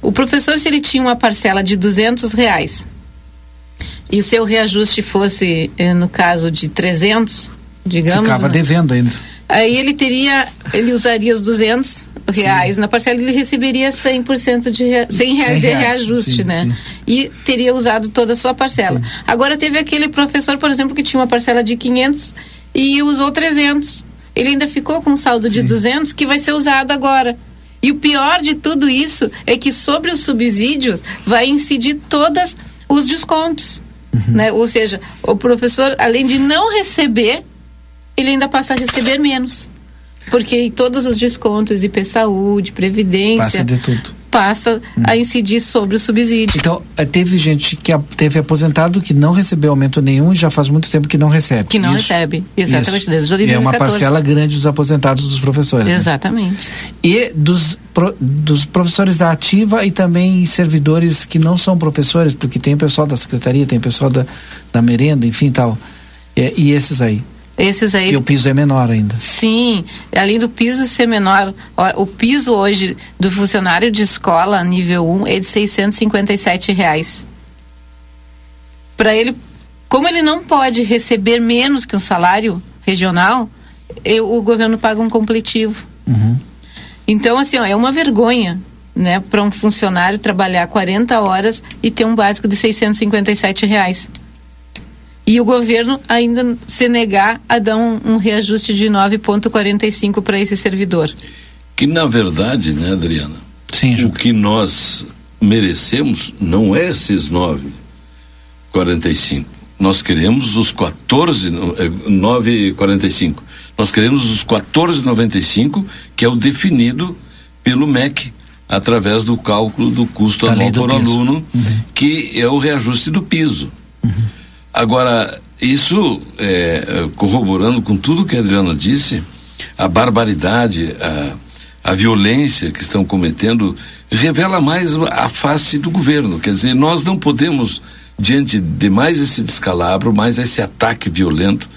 o professor, se ele tinha uma parcela de 200 reais e o seu reajuste fosse, eh, no caso, de 300, digamos... Ficava né? devendo ainda. Aí ele teria, ele usaria os 200 reais na parcela ele receberia 100% de rea, 100 reais 100 de reajuste, sim, né? sim. E teria usado toda a sua parcela. Agora teve aquele professor, por exemplo, que tinha uma parcela de 500 e usou 300. Ele ainda ficou com um saldo de 200 que vai ser usado agora. E o pior de tudo isso é que sobre os subsídios vai incidir todos os descontos. Né? Ou seja, o professor, além de não receber, ele ainda passa a receber menos. Porque todos os descontos, IP Saúde, Previdência, Passa de tudo. Passa a incidir sobre o subsídio. Então, eh, teve gente que teve aposentado que não recebeu aumento nenhum e já faz muito tempo que não recebe. Que não Isso. recebe. Exatamente, Isso. desde é uma 2014. parcela grande dos aposentados dos professores. né? Exatamente. E dos, dos professores da ativa e também servidores que não são professores, porque tem pessoal da secretaria, tem pessoal da, da merenda, enfim tal. E, e esses aí? Esses aí. Que o piso é menor ainda. Sim, além do piso ser menor, o piso hoje do funcionário de escola nível 1 é de 657 reais. Para ele, como ele não pode receber menos que um salário regional, eu- o governo paga um completivo. Então, assim, ó, é uma vergonha, né, para um funcionário trabalhar 40 horas e ter um básico de 657 reais. E o governo ainda se negar a dar um, um reajuste de 9,45 para esse servidor. Que na verdade, né, Adriana? Sim, o que nós merecemos não é esses 9,45. Nós queremos os 14, no- eh, 9,45. Nós queremos os 14,95, que é o definido pelo MEC, através do cálculo do custo Da anual por piso. aluno, que é o reajuste do piso. Agora, isso é, corroborando com tudo que a Adriana disse, a barbaridade, a, a violência que estão cometendo, revela mais a face do governo. Quer dizer, nós não podemos, diante de mais esse descalabro, mais esse ataque violento,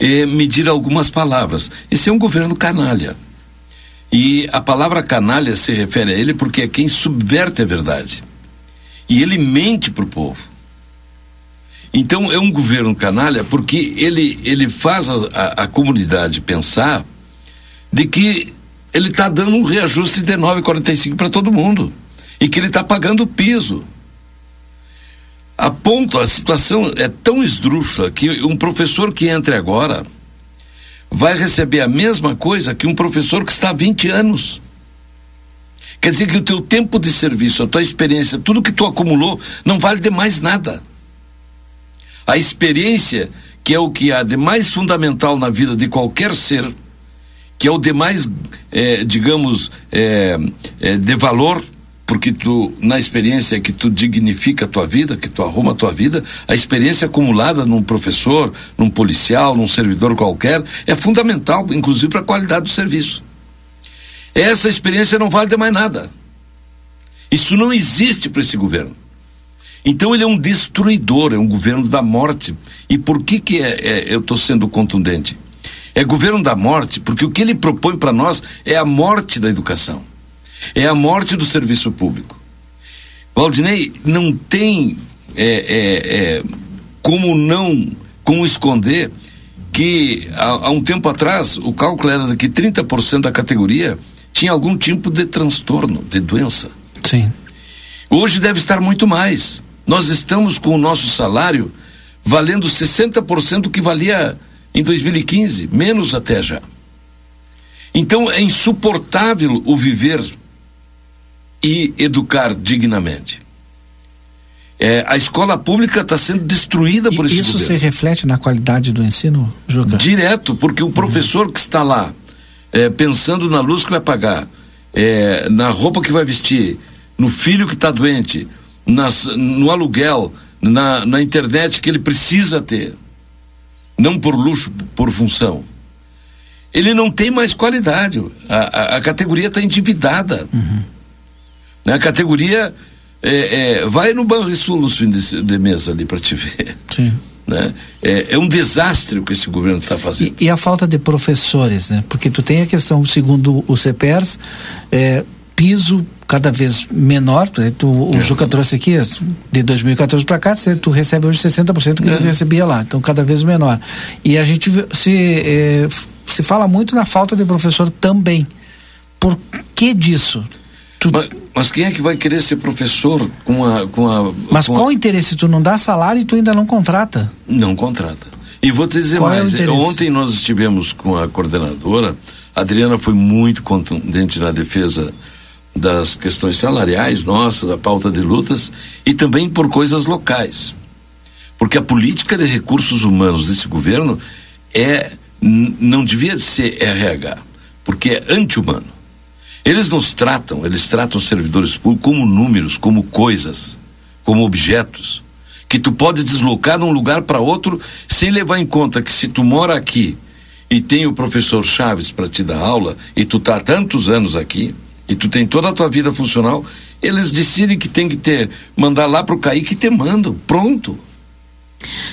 eh, medir algumas palavras. Esse é um governo canalha. E a palavra canalha se refere a ele porque é quem subverte a verdade. E ele mente para o povo. Então é um governo canalha porque ele, ele faz a, a, a comunidade pensar de que ele está dando um reajuste de 9,45 para todo mundo e que ele está pagando o piso. A ponto, a situação é tão esdrúxula que um professor que entre agora vai receber a mesma coisa que um professor que está há 20 anos. Quer dizer que o teu tempo de serviço, a tua experiência, tudo que tu acumulou, não vale de mais nada. A experiência, que é o que há de mais fundamental na vida de qualquer ser, que é o de mais, eh, digamos, eh, eh, de valor, porque tu, na experiência que tu dignifica a tua vida, que tu arruma a tua vida, a experiência acumulada num professor, num policial, num servidor qualquer, é fundamental, inclusive para a qualidade do serviço. Essa experiência não vale de mais nada. Isso não existe para esse governo. Então ele é um destruidor, é um governo da morte. E por que que é, é- eu estou sendo contundente? É governo da morte porque o que ele propõe para nós é a morte da educação, é a morte do serviço público. Valdinei não tem é, é, é, como não, como esconder que há, há um tempo atrás o cálculo era de que 30% da categoria tinha algum tipo de transtorno, de doença. Sim. Hoje deve estar muito mais. Nós estamos com o nosso salário valendo 60% do que valia em 2015, menos até já. Então é insuportável o viver e educar dignamente. É, a escola pública está sendo destruída por esse Isso governo. se reflete na qualidade do ensino, Juca? Direto, porque o professor que está lá, é, pensando na luz que vai pagar, é, na roupa que vai vestir, no filho que está doente, nas, no aluguel, na, na internet que ele precisa ter, não por luxo, por função. Ele não tem mais qualidade. A, a- a categoria está endividada. Né? A categoria É, é, vai no Banrisul nos fins de, de mês ali para te ver. Sim. Né? É, é um desastre o que esse governo está fazendo. E, e, a falta de professores, né? Porque tu tem a questão, segundo o CEPERS, é, piso cada vez menor. Tu, o é. Juca trouxe aqui, de 2014 para cá, tu recebe hoje 60% que é. tu recebia lá, então cada vez menor. E a gente se, é, se fala muito na falta de professor também. Por que disso? Tu... Mas, mas, quem é que vai querer ser professor com a. Com a mas com qual a... interesse? Tu não dá salário e tu ainda não contrata? Não contrata. E vou te dizer qual é mais: é ontem nós estivemos com a coordenadora, a Adriana foi muito contundente na defesa das questões salariais nossas, da pauta de lutas e também por coisas locais. Porque a política de recursos humanos desse governo é não devia ser RH, porque é anti-humano. Eles nos tratam, eles tratam os servidores públicos como números, como coisas, como objetos, que tu pode deslocar de um lugar para outro sem levar em conta que se tu mora aqui e tem o professor Chaves para te dar aula e tu tá há tantos anos aqui e tu tem toda a tua vida funcional, eles decidem que tem que ter mandar lá para o CAI que te mandam, pronto.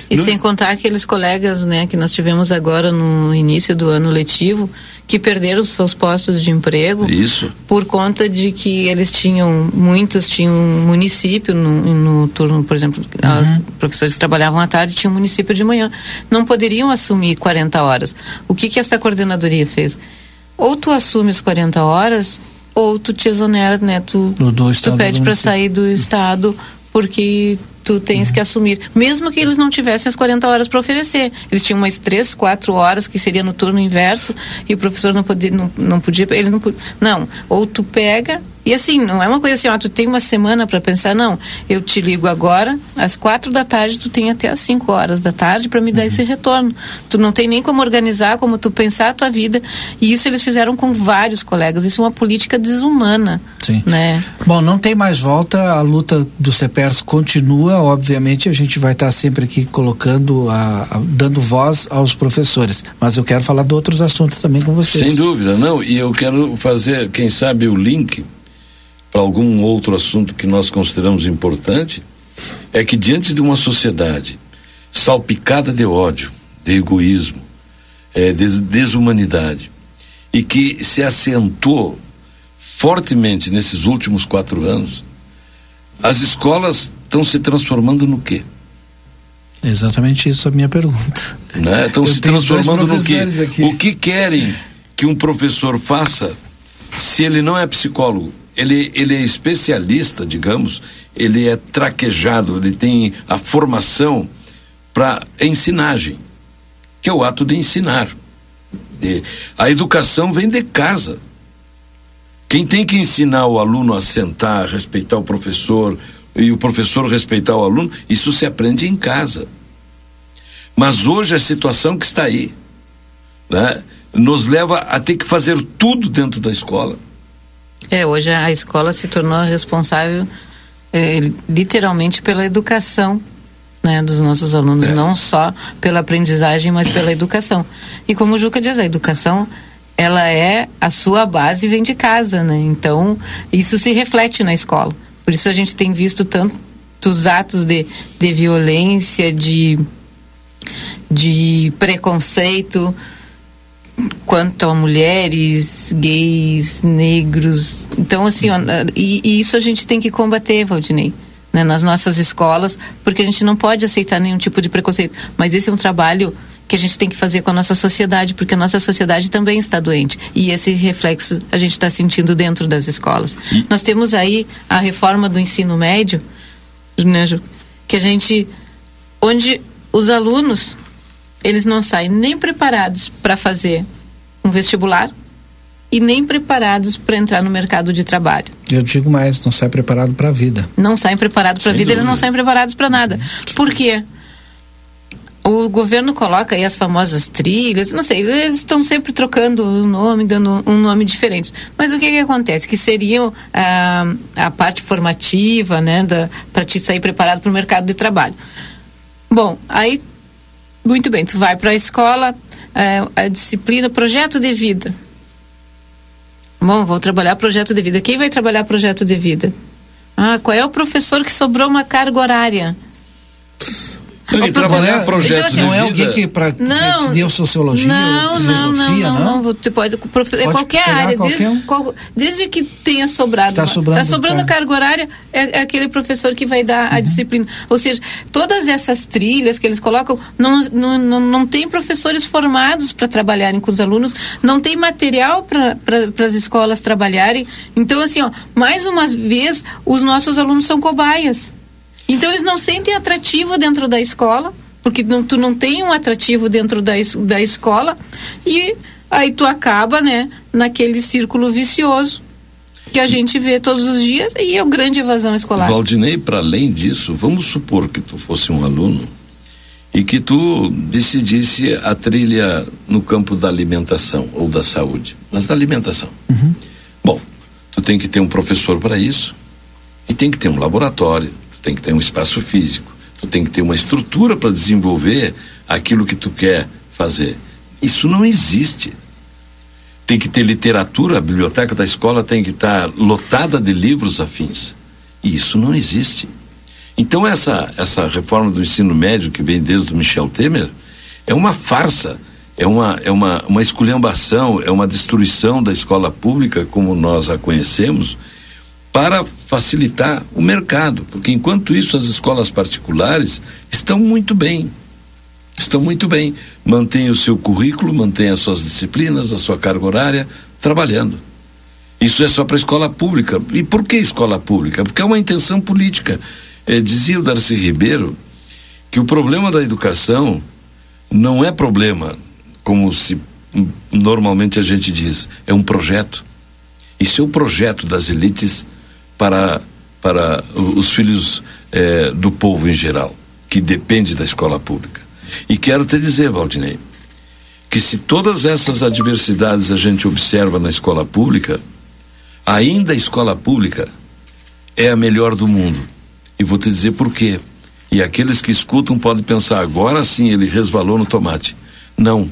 E no... sem contar aqueles colegas, né, que nós tivemos agora no início do ano letivo, que perderam seus postos de emprego. Isso. Por conta de que eles tinham, muitos tinham um município no, no turno, por exemplo, uhum. professores que trabalhavam à tarde tinham um município de manhã. Não poderiam assumir 40 horas. O que que essa coordenadoria fez? Ou tu assumes 40 horas, ou tu te exonera, né? Tu, tu pede para sair do estado porque tu tens que assumir, mesmo que eles não tivessem as 40 horas para oferecer. Eles tinham umas 3, 4 horas que seria no turno inverso e o professor não podia, não, não podia, eles não Não, ou tu pega e assim, não é uma coisa assim, ó, tu tem uma semana para pensar, não. Eu te ligo agora, às quatro da tarde, tu tem até às cinco horas da tarde para me dar uhum. esse retorno. Tu não tem nem como organizar, como tu pensar a tua vida. E isso eles fizeram com vários colegas. Isso é uma política desumana. Sim. Né? Bom, não tem mais volta, a luta do CEPERS continua, obviamente a gente vai estar sempre aqui colocando, a, a, dando voz aos professores. Mas eu quero falar de outros assuntos também com vocês. Sem dúvida, não. E eu quero fazer, quem sabe, o link para algum outro assunto que nós consideramos importante, é que diante de uma sociedade salpicada de ódio, de egoísmo, é, de desumanidade, e que se assentou fortemente nesses últimos quatro anos, as escolas estão se transformando no quê? Exatamente isso a minha pergunta. Né? Estão se transformando no quê? Aqui. O que querem que um professor faça se ele não é psicólogo? Ele, ele é especialista, digamos, ele é traquejado, ele tem a formação para ensinagem, que é o ato de ensinar. A educação vem de casa. Quem tem que ensinar o aluno a sentar, respeitar o professor e o professor respeitar o aluno, isso se aprende em casa. Mas hoje a situação que está aí né, nos leva a ter que fazer tudo dentro da escola. É, hoje a escola se tornou responsável é, literalmente pela educação né, dos nossos alunos, é. não só pela aprendizagem, mas pela educação. E como o Juca diz, a educação ela é a sua base vem de casa, né? Então isso se reflete na escola. Por isso a gente tem visto tantos atos de, de violência, de, de preconceito, quanto a mulheres, gays, negros. Então, assim, ó, e, e, isso a gente tem que combater, Valdinei, né, nas nossas escolas, porque a gente não pode aceitar nenhum tipo de preconceito. Mas esse é um trabalho que a gente tem que fazer com a nossa sociedade, porque a nossa sociedade também está doente. E esse reflexo a gente está sentindo dentro das escolas. E... Nós temos aí a reforma do ensino médio, né, Ju, que a gente. onde os alunos eles não saem nem preparados para fazer um vestibular e nem preparados para entrar no mercado de trabalho. Eu digo mais, não saem preparados para a vida. Não saem preparados para a vida, dúvida. eles não saem preparados para nada. Por quê? O governo coloca aí as famosas trilhas, não sei, eles estão sempre trocando o nome, dando um nome diferente. Mas o que que acontece? Que seria a, a parte formativa, né, para te sair preparado para o mercado de trabalho. Bom, aí muito bem, tu vai para a escola, é, a disciplina projeto de vida. Bom, vou trabalhar projeto de vida. Quem vai trabalhar projeto de vida? Ah, qual é o professor que sobrou uma carga horária? Não, e trabalhar projetos Então, assim, não de é alguém que, pra, Não. que deu sociologia, Não, não, filosofia, não, não, Você pode, é Pode qualquer pegar área, qualquer desde, um? qual- desde que tenha sobrado. Tá uma- sobrando tá sobrando carga. carga horária, é, é aquele professor que vai dar Uhum. a disciplina. Ou seja, todas essas trilhas que eles colocam, não, não, não, não tem professores formados para trabalharem com os alunos, não tem material para pra, as escolas trabalharem. Então, assim, ó, mais uma vez, os nossos alunos são cobaias. Então eles não sentem atrativo dentro da escola, porque não, tu não tem um atrativo dentro da, da escola e aí tu acaba, né, naquele círculo vicioso que a gente vê todos os dias e é o grande evasão escolar. Valdinei, para além disso, vamos supor que tu fosse um aluno e que tu decidisse a trilha no campo da alimentação ou da saúde, mas da alimentação. Bom, tu tem que ter um professor para isso e tem que ter um laboratório, tu tem que ter um espaço físico, tu tem que ter uma estrutura para desenvolver aquilo que tu quer fazer. Isso não existe. Tem que ter literatura, a biblioteca da escola tem que estar lotada de livros afins. E isso não existe. Então essa essa reforma do ensino médio que vem desde o Michel Temer é uma farsa, é uma é uma uma esculhambação, é uma destruição da escola pública como nós a conhecemos para facilitar o mercado, porque enquanto isso as escolas particulares estão muito bem. Estão muito bem, mantêm o seu currículo, mantêm as suas disciplinas, a sua carga horária, trabalhando. Isso é só para a escola pública. E por que escola pública? Porque é uma intenção política. Eh, dizia o Darcy Ribeiro que o problema da educação não é problema, como se normalmente a gente diz, é um projeto. Isso é o projeto das elites para, para os filhos eh, do povo em geral, que depende da escola pública. E quero te dizer, Valdinei, que se todas essas adversidades a gente observa na escola pública, ainda a escola pública é a melhor do mundo. E vou te dizer por quê. E aqueles que escutam podem pensar, agora sim ele resvalou no tomate. Não.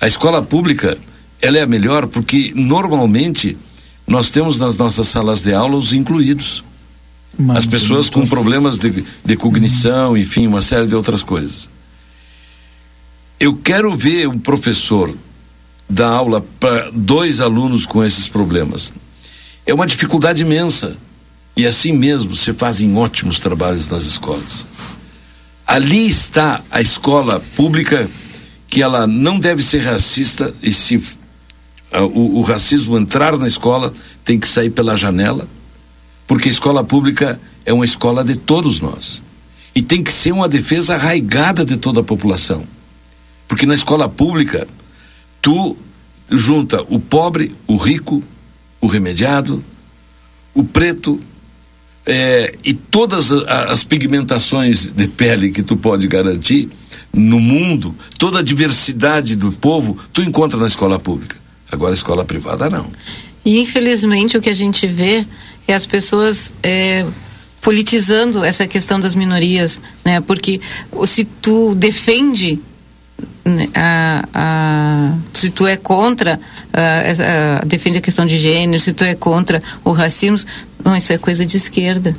A escola pública, ela é a melhor porque normalmente nós temos nas nossas salas de aula os incluídos. As pessoas com problemas de, de cognição, enfim, uma série de outras coisas. Eu quero ver um professor dar aula para dois alunos com esses problemas. É uma dificuldade imensa. E assim mesmo se fazem ótimos trabalhos nas escolas. Ali está a escola pública que ela não deve ser racista e se o, o racismo entrar na escola tem que sair pela janela, porque a escola pública é uma escola de todos nós. E tem que ser uma defesa arraigada de toda a população. Porque na escola pública, tu junta o pobre, o rico, o remediado, o preto, eh, e todas as pigmentações de pele que tu pode garantir no mundo, toda a diversidade do povo, tu encontra na escola pública. Agora a escola privada não. E infelizmente o que a gente vê é as pessoas é, politizando essa questão das minorias, né? Porque se tu defende né, a, a- se tu é contra ah, defende a questão de gênero, se tu é contra o racismo, não, isso é coisa de esquerda.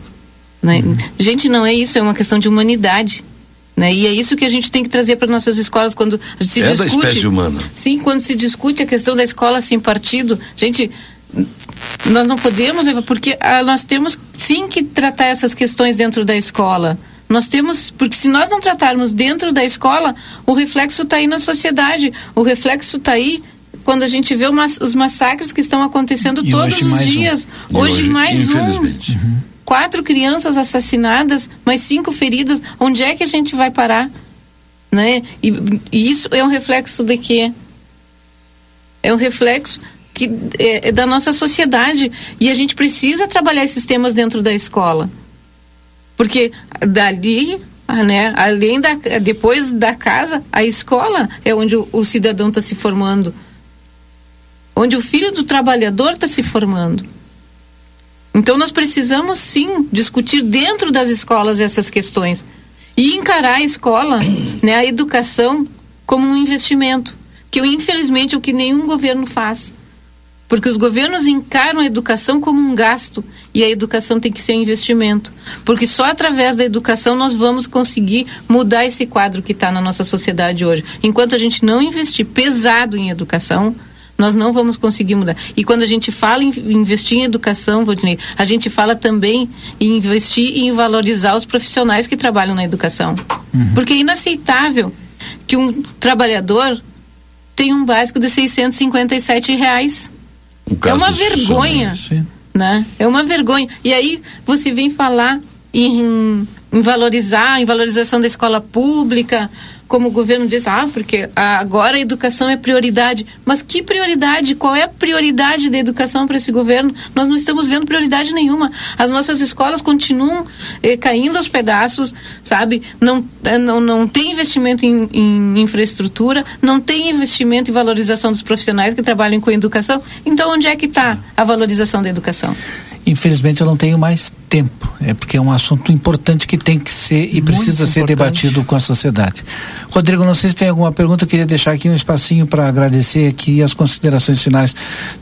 Né? Gente, não é isso, é uma questão de humanidade. Né? E é isso que a gente tem que trazer para nossas escolas quando se é da discute. espécie humana. Sim, quando se discute a questão da escola sem partido, gente, nós não podemos, Eva, porque ah, nós temos sim que tratar essas questões dentro da escola. Nós temos, porque se nós não tratarmos dentro da escola, o reflexo está aí na sociedade. O reflexo está aí quando a gente vê o mas- os massacres que estão acontecendo E todos os um. dias. E Hoje, hoje, mais um. infelizmente. Quatro crianças assassinadas, mais cinco feridas. Onde é que a gente vai parar? Né? E, e isso é um reflexo de quê? É um reflexo que é, é da nossa sociedade e a gente precisa trabalhar esses temas dentro da escola, porque dali, ah, né, além da depois da casa, a escola é onde o, o cidadão está se formando, onde o filho do trabalhador está se formando. Então nós precisamos sim discutir dentro das escolas essas questões e encarar a escola, né, a educação como um investimento, que infelizmente é o que nenhum governo faz. Porque os governos encaram a educação como um gasto e a educação tem que ser um investimento. Porque só através da educação nós vamos conseguir mudar esse quadro que está na nossa sociedade hoje. Enquanto a gente não investir pesado em educação, nós não vamos conseguir mudar. E quando a gente fala em investir em educação, Valdinei, a gente fala também em investir e em valorizar os profissionais que trabalham na educação. Uhum. Porque é inaceitável que um trabalhador tenha um básico de 657 reais. É uma vergonha. Né? É uma vergonha. E aí você vem falar em, em valorizar, em valorização da escola pública, como o governo diz, ah, porque agora a educação é prioridade. Mas que prioridade? Qual é a prioridade da educação para esse governo? Nós não estamos vendo prioridade nenhuma. As nossas escolas continuam eh, caindo aos pedaços, sabe? Não, eh, não, não tem investimento em, em infraestrutura, não tem investimento em valorização dos profissionais que trabalham com educação. Então, onde é que está a valorização da educação? Infelizmente eu não tenho mais tempo, é porque é um assunto importante que tem que ser e Muito precisa importante. ser debatido com a sociedade. Rodrigo, não sei se tem alguma pergunta, eu queria deixar aqui um espacinho para agradecer aqui as considerações finais,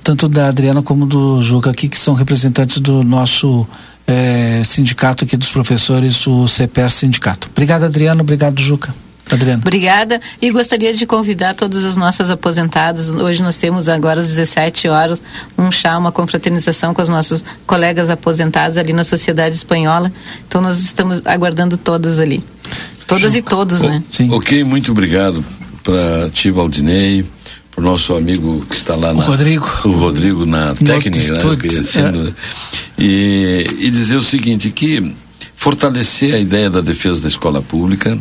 tanto da Adriana como do Juca aqui, que são representantes do nosso eh, sindicato aqui dos professores, o CPR Sindicato. Obrigado, Adriana, obrigado, Juca. Adriana. Obrigada e gostaria de convidar todas as nossas aposentadas. Hoje nós temos agora às 17 horas um chá, uma confraternização com os nossos colegas aposentados ali na Sociedade Espanhola. Então nós estamos aguardando todas ali. Todas e todos, né? Sim. Ok, muito obrigado para ti, Valdinei, para o nosso amigo que está lá o na, Rodrigo. O Rodrigo na técnica, né? é. e, e dizer o seguinte, que fortalecer a ideia da defesa da escola pública,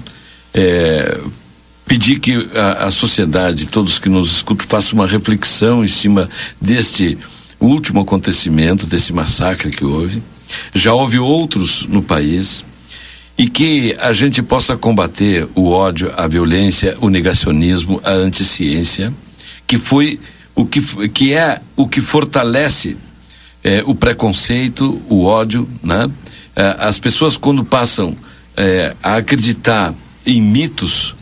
é, pedir que a, a, sociedade, todos que nos escutam, façam uma reflexão em cima deste último acontecimento, desse massacre que houve. Já houve outros no país e que a gente possa combater o ódio, a violência, o negacionismo, a anticiência, que foi o que, que é o que fortalece é, o preconceito, o ódio, né? É, as pessoas quando passam é, a acreditar em mitos,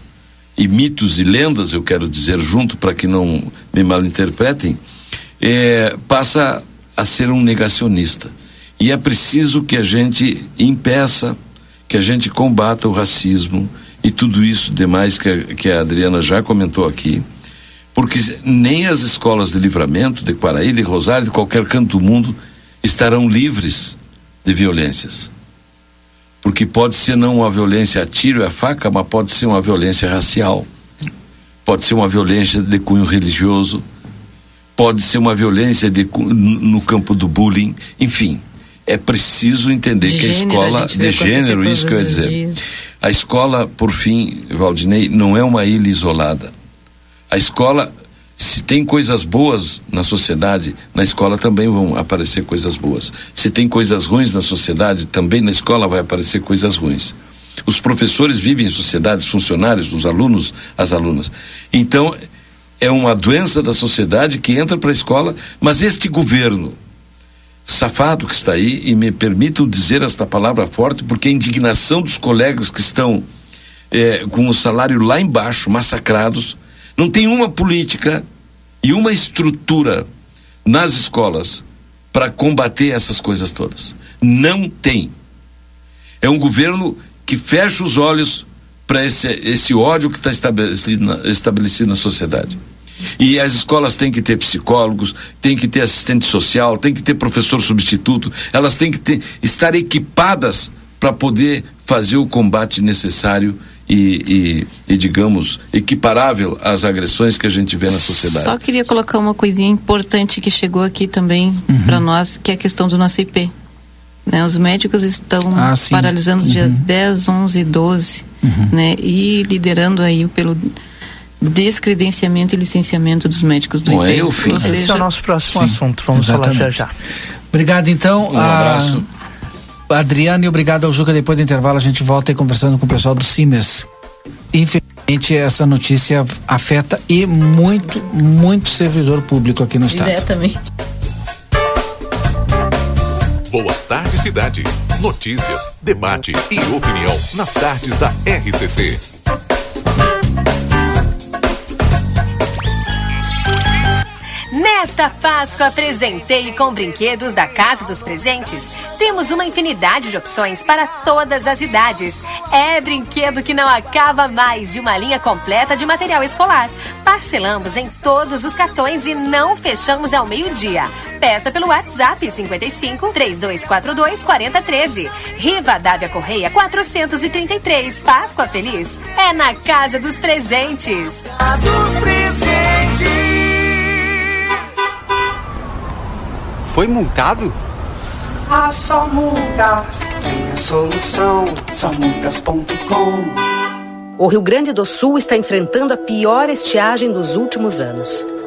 e mitos e lendas, eu quero dizer junto para que não me malinterpretem, é, passa a ser um negacionista. E é preciso que a gente impeça, que a gente combata o racismo e tudo isso demais que a, que a Adriana já comentou aqui. Porque nem as escolas de livramento, de Quaraí, de Rosário, de qualquer canto do mundo, estarão livres de violências porque pode ser não uma violência a tiro e a faca, mas pode ser uma violência racial, pode ser uma violência de cunho religioso, pode ser uma violência de, no campo do bullying, enfim. É preciso entender de que gênero, a escola, a de gênero, isso que eu ia dizer. Dias. A escola, por fim, Valdinei, não é uma ilha isolada. A escola se tem coisas boas na sociedade, na escola também vão aparecer coisas boas. Se tem coisas ruins na sociedade, também na escola vai aparecer coisas ruins. Os professores vivem em sociedade, os funcionários, os alunos, as alunas. Então, é uma doença da sociedade que entra para a escola, mas este governo safado que está aí, e me permitam dizer esta palavra forte, porque a indignação dos colegas que estão é, com o salário lá embaixo, massacrados, não tem uma política e uma estrutura nas escolas para combater essas coisas todas. Não tem. É um governo que fecha os olhos para esse, esse ódio que está estabelecido na, estabelecido na sociedade. E as escolas têm que ter psicólogos, têm que ter assistente social, têm que ter professor substituto, elas têm que ter, estar equipadas para poder fazer o combate necessário e, e, e, digamos, equiparável às agressões que a gente vê na sociedade. Só queria colocar uma coisinha importante que chegou aqui também uhum. para nós, que é a questão do nosso IP. Né? Os médicos estão ah, paralisando os uhum. dias 10, 11 e 12, uhum. né? e liderando aí pelo descredenciamento e licenciamento dos médicos do Bom, IP. É fim. Seja... Esse é o nosso próximo sim, assunto, vamos exatamente. falar já já. Obrigado então. Um abraço. Adriano, e obrigado ao Juca. Depois do intervalo, a gente volta aí conversando com o pessoal do Simers. Infelizmente, essa notícia afeta e muito, muito servidor público aqui no estado. Diretamente. Boa tarde, cidade. Notícias, debate e opinião nas tardes da RCC. Nesta Páscoa, presenteie com brinquedos da Casa dos Presentes. Temos uma infinidade de opções para todas as idades. É brinquedo que não acaba mais e uma linha completa de material escolar. Parcelamos em todos os cartões e não fechamos ao meio-dia. Peça pelo WhatsApp 55 3242 4013. Riva Dávia Correia 433. Páscoa Feliz é na Casa dos Presentes. Dos presentes. Foi multado? Ah, só multas tem a solução. Somultas.com o Rio Grande do Sul está enfrentando a pior estiagem dos últimos anos.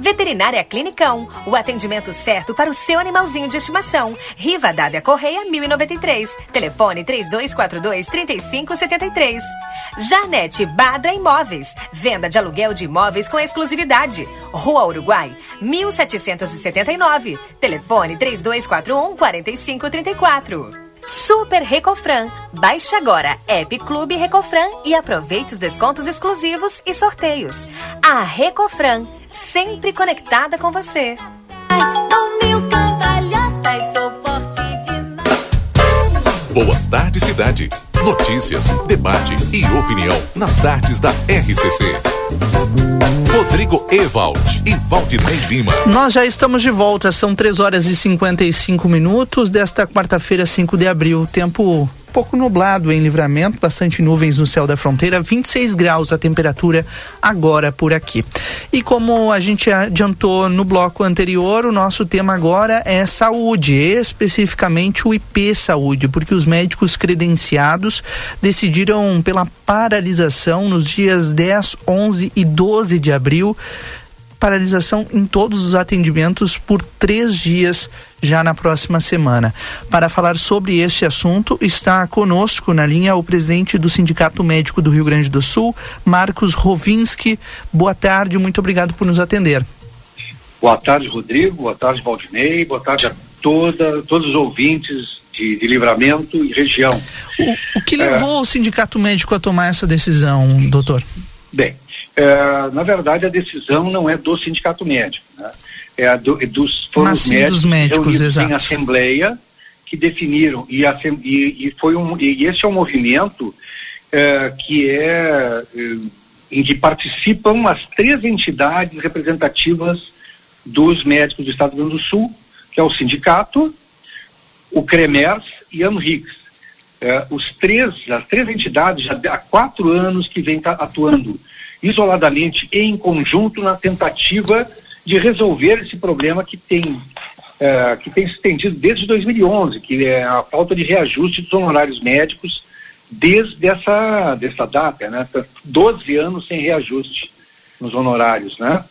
Veterinária Clinicão, o atendimento certo para o seu animalzinho de estimação. Riva Dávia Correia 1093, telefone 3242 3573. Janete Badra Imóveis, venda de aluguel de imóveis com exclusividade. Rua Uruguai 1779, telefone 3241 4534. Super Recofran. Baixe agora App Clube Recofran e aproveite os descontos exclusivos e sorteios. A Recofran, sempre conectada com você. Boa tarde, cidade. Notícias, debate e opinião nas tardes da RCC. Rodrigo Ewald e Valdinei Lima. Nós já estamos de volta, são 3 horas e 55 minutos desta quarta-feira, 5 de abril. Tempo pouco nublado em livramento, bastante nuvens no céu da fronteira, 26 graus a temperatura agora por aqui. E como a gente adiantou no bloco anterior, o nosso tema agora é saúde, especificamente o IP Saúde, porque os médicos credenciados decidiram pela paralisação nos dias 10, 11 e 12 de abril paralisação em todos os atendimentos por três dias já na próxima semana. Para falar sobre este assunto, está conosco na linha o presidente do Sindicato Médico do Rio Grande do Sul, Marcos Rovinski. Boa tarde, muito obrigado por nos atender. Boa tarde, Rodrigo. Boa tarde, Valdinei. Boa tarde a toda, todos os ouvintes de, de livramento e região. O, o que levou é... o Sindicato Médico a tomar essa decisão, doutor? Bem, é, na verdade a decisão não é do sindicato médico, né? é, do, dos foram os médicos, médicos exato. em assembleia que definiram e, e, e foi um e esse é um movimento é, que é, é em que participam as três entidades representativas dos médicos do Estado do Rio Grande do Sul, que é o sindicato, o CREMERS e a AMRIX. É, os três, as três entidades já há quatro anos que vêm atuando isoladamente e em conjunto na tentativa de resolver esse problema que tem é, que tem se estendido desde 2011, que é a falta de reajuste dos honorários médicos desde essa dessa data, né? 12 anos sem reajuste nos honorários, né?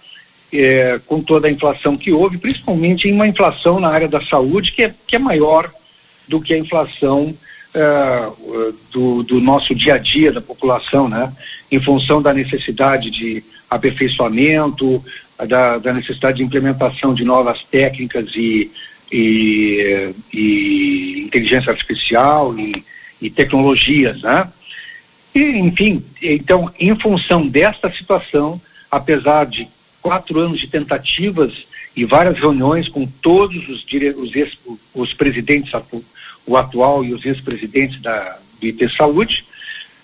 É, com toda a inflação que houve, principalmente em uma inflação na área da saúde que é, que é maior do que a inflação uh, do, do, nosso dia a dia da população, né? Em função da necessidade de aperfeiçoamento, da, da necessidade de implementação de novas técnicas e, e, e inteligência artificial e, e tecnologias, né? E, enfim, então, em função desta situação, apesar de quatro anos de tentativas e várias reuniões com todos os, dire... os, ex... os presidentes, o atual e os ex-presidentes da do IP Saúde,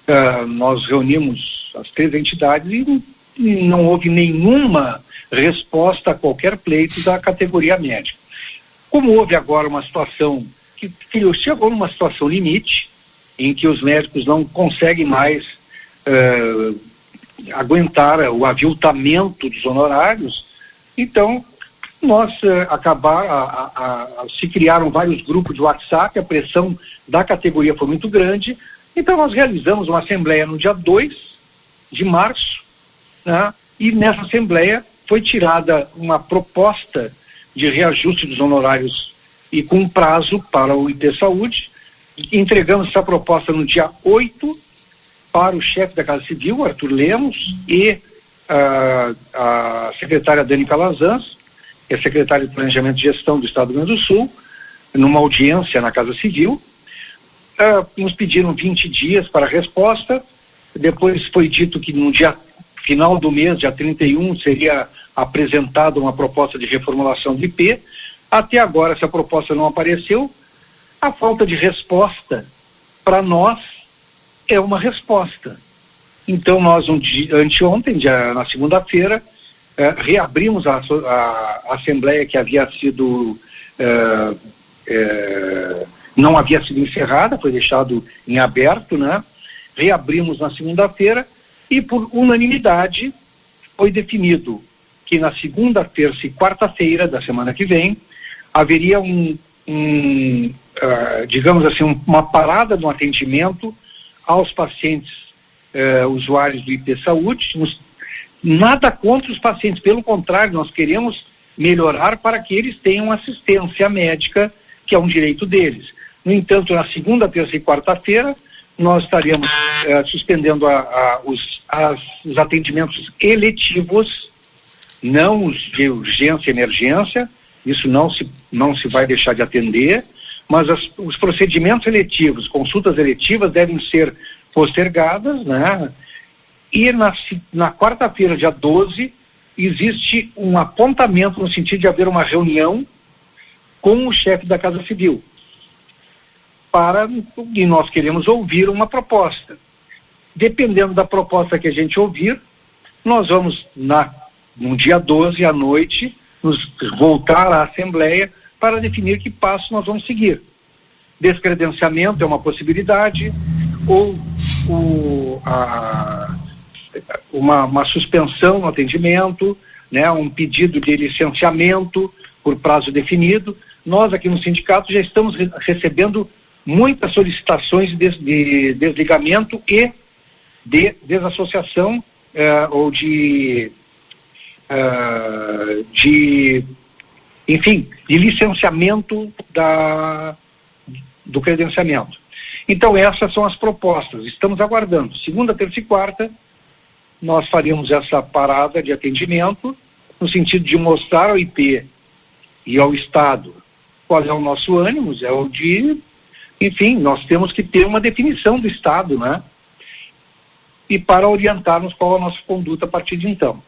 uh, nós reunimos as três entidades e, e não houve nenhuma resposta a qualquer pleito da categoria médica. Como houve agora uma situação que, que chegou numa situação limite, em que os médicos não conseguem mais uh, aguentar o aviltamento dos honorários, então nós uh, acabar, a, a, a, se criaram vários grupos de WhatsApp, a pressão da categoria foi muito grande, então nós realizamos uma assembleia no dia 2 de março, né, e nessa assembleia foi tirada uma proposta de reajuste dos honorários e com prazo para o IT Saúde. Entregamos essa proposta no dia 8 para o chefe da Casa Civil, Arthur Lemos, e uh, a secretária Dani Calazans, é secretária de Planejamento e Gestão do Estado do Rio Grande do Sul, numa audiência na Casa Civil. Uh, nos pediram 20 dias para a resposta. Depois foi dito que no dia final do mês, dia 31, seria apresentada uma proposta de reformulação do IP. Até agora essa proposta não apareceu. A falta de resposta para nós é uma resposta. Então nós um dia, anteontem, dia, na segunda-feira, eh, reabrimos a, a, a, assembleia que havia sido eh, eh, não havia sido encerrada, foi deixado em aberto, né? Reabrimos na segunda-feira e por unanimidade foi definido que na segunda, terça e quarta-feira da semana que vem haveria um, um uh, digamos assim, um, uma parada no atendimento aos pacientes uh, usuários do IP Saúde. Nos, nada contra os pacientes, pelo contrário, nós queremos melhorar para que eles tenham assistência médica, que é um direito deles. No entanto, na segunda, terça e quarta-feira, nós estaríamos uh, suspendendo a, a, os, as, os atendimentos eletivos não os de urgência e emergência, isso não se, não se vai deixar de atender, mas as, os procedimentos eletivos, consultas eletivas devem ser postergadas, né? E na, na quarta-feira, dia 12, existe um apontamento no sentido de haver uma reunião com o chefe da Casa Civil. Para, e nós queremos ouvir uma proposta. Dependendo da proposta que a gente ouvir, nós vamos, na no dia 12 à noite, nos voltar à Assembleia para definir que passo nós vamos seguir. Descredenciamento é uma possibilidade, ou o, a, uma, uma suspensão no atendimento, né, um pedido de licenciamento por prazo definido. Nós aqui no sindicato já estamos re recebendo muitas solicitações de, de desligamento e de desassociação eh, ou de uh, de, enfim, de licenciamento da, do credenciamento. Então, essas são as propostas. Estamos aguardando. Segunda, terça e quarta, nós faríamos essa parada de atendimento, no sentido de mostrar ao IP e ao Estado qual é o nosso ânimo, é o de, enfim, nós temos que ter uma definição do Estado, né? E para orientarmos qual a nossa conduta a partir de então.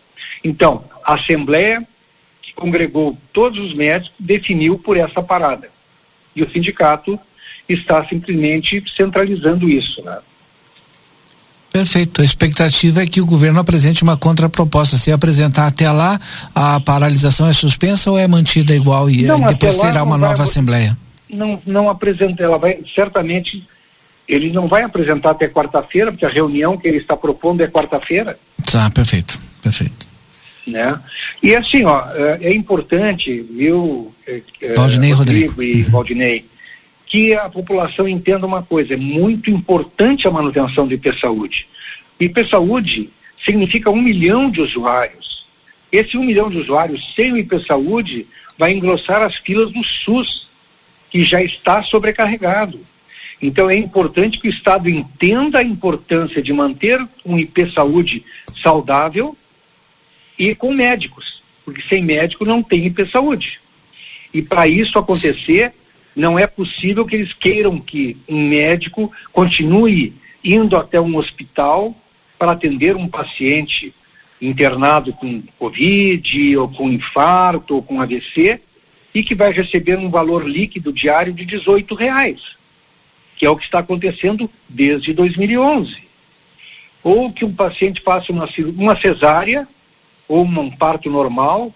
Então, a Assembleia, que congregou todos os médicos, definiu por essa parada. E o sindicato está simplesmente centralizando isso. Né? Perfeito. A expectativa é que o governo apresente uma contraproposta. Se apresentar até lá, a paralisação é suspensa ou é mantida igual e não, depois terá uma nova vai, assembleia? Não, não apresenta. Ela vai certamente. Ele não vai apresentar até quarta-feira, porque a reunião que ele está propondo é quarta-feira. Tá, perfeito, perfeito né? E assim, ó, é, é importante, viu, é, Valdinei Rodrigo, Rodrigo e. Valdinei, que a população entenda uma coisa, é muito importante a manutenção do IP-Saúde. IP-Saúde significa um milhão de usuários. Esse um milhão de usuários sem o IP-Saúde vai engrossar as filas do SUS, que já está sobrecarregado. Então é importante que o Estado entenda a importância de manter um IP-Saúde saudável, e com médicos, porque sem médico não tem IP Saúde. E para isso acontecer, não é possível que eles queiram que um médico continue indo até um hospital para atender um paciente internado com Covid, ou com infarto, ou com AVC, e que vai receber um valor líquido diário de 18 reais, que é o que está acontecendo desde 2011. Ou que um paciente faça uma, uma cesárea ou um parto normal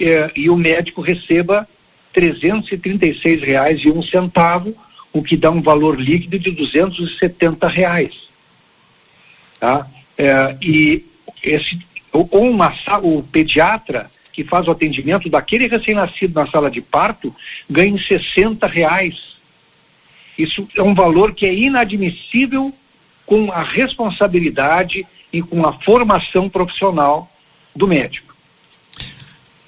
eh, e o médico receba R$ 336,01, e um centavo, o que dá um valor líquido de 270 reais. Tá? É, e esse, ou uma, o pediatra que faz o atendimento daquele recém-nascido na sala de parto ganha 60 reais. Isso é um valor que é inadmissível com a responsabilidade e com a formação profissional do médico.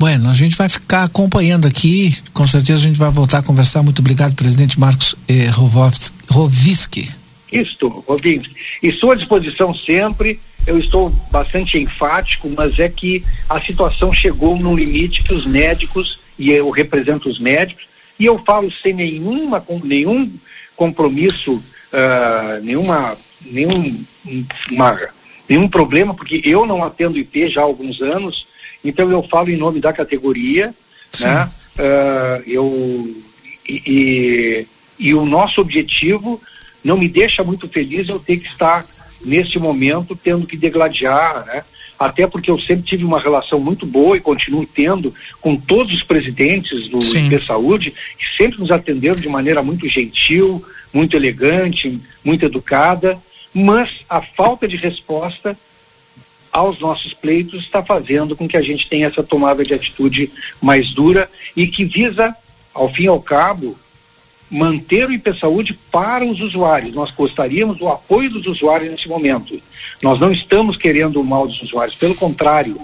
Bueno, a gente vai ficar acompanhando aqui, com certeza a gente vai voltar a conversar. Muito obrigado, presidente Marcos eh, Roviski. Isto, Rovinsky. Estou à disposição sempre, eu estou bastante enfático, mas é que a situação chegou num limite que os médicos, e eu represento os médicos, e eu falo sem nenhuma, nenhum compromisso, uh, nenhuma, nenhum, uma, nenhum problema, porque eu não atendo IP já há alguns anos, então eu falo em nome da categoria, Sim. né? Uh, eu, e, e, e, o nosso objetivo não me deixa muito feliz eu ter que estar nesse momento tendo que degladiar, né? Até porque eu sempre tive uma relação muito boa e continuo tendo com todos os presidentes do IP Saúde, que sempre nos atenderam de maneira muito gentil, muito elegante, muito educada, mas a falta de resposta aos nossos pleitos está fazendo com que a gente tenha essa tomada de atitude mais dura e que visa, ao fim e ao cabo, manter o IP Saúde para os usuários. Nós gostaríamos do apoio dos usuários nesse momento. Nós não estamos querendo o mal dos usuários, pelo contrário,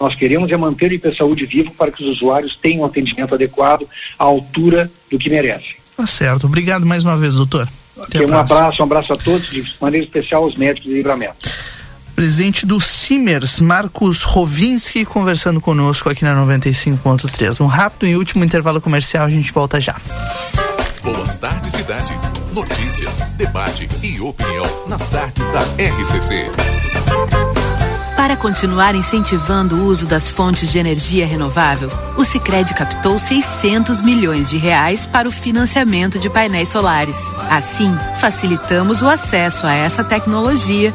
nós queremos é manter o IP Saúde vivo para que os usuários tenham um atendimento adequado à altura do que merecem. Tá certo. Obrigado mais uma vez, doutor. um abraço, um abraço a todos, de maneira especial aos médicos de livramento presidente do Simers, Marcos Rovinski, conversando conosco aqui na 95.3. Um rápido e último intervalo comercial, a gente volta já. Boa tarde, cidade. Notícias, debate e opinião nas tardes da RCC. Para continuar incentivando o uso das fontes de energia renovável, o Sicredi captou 600 milhões de reais para o financiamento de painéis solares. Assim, facilitamos o acesso a essa tecnologia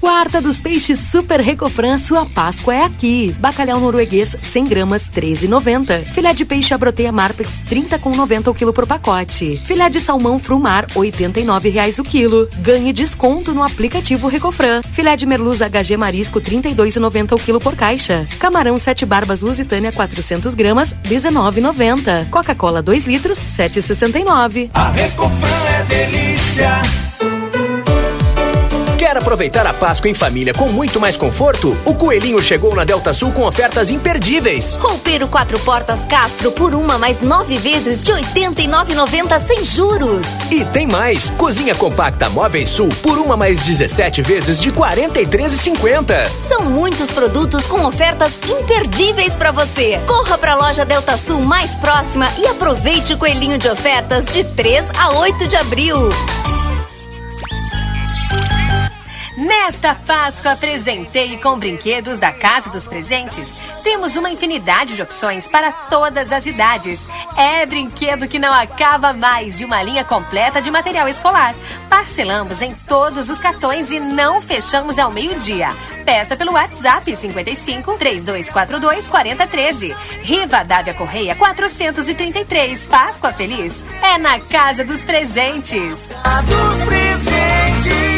Quarta dos Peixes Super Recofran, sua Páscoa é aqui. Bacalhau norueguês 100 gramas 13,90. Filé de peixe abroteia Marpex 30,90 o quilo por pacote. Filé de salmão Frumar 89 reais o quilo. Ganhe desconto no aplicativo Recofran. Filé de merluza HG Marisco 32,90 o quilo por caixa. Camarão sete barbas Lusitânia 400 gramas 19,90. Coca-Cola 2 litros 7,69. A Recofran é delícia. Quer aproveitar a Páscoa em família com muito mais conforto? O Coelhinho chegou na Delta Sul com ofertas imperdíveis. Roupeiro quatro portas Castro por uma mais nove vezes de 89,90 sem juros. E tem mais. Cozinha compacta Móveis Sul por uma mais 17 vezes de 43,50. São muitos produtos com ofertas imperdíveis para você. Corra para a loja Delta Sul mais próxima e aproveite o coelhinho de ofertas de 3 a 8 de abril. Nesta Páscoa, presentei com brinquedos da Casa dos Presentes. Temos uma infinidade de opções para todas as idades. É brinquedo que não acaba mais e uma linha completa de material escolar. Parcelamos em todos os cartões e não fechamos ao meio-dia. Peça pelo WhatsApp 55 3242 4013. Riva Dávia Correia 433. Páscoa Feliz é na Casa dos Presentes. A dos Presentes.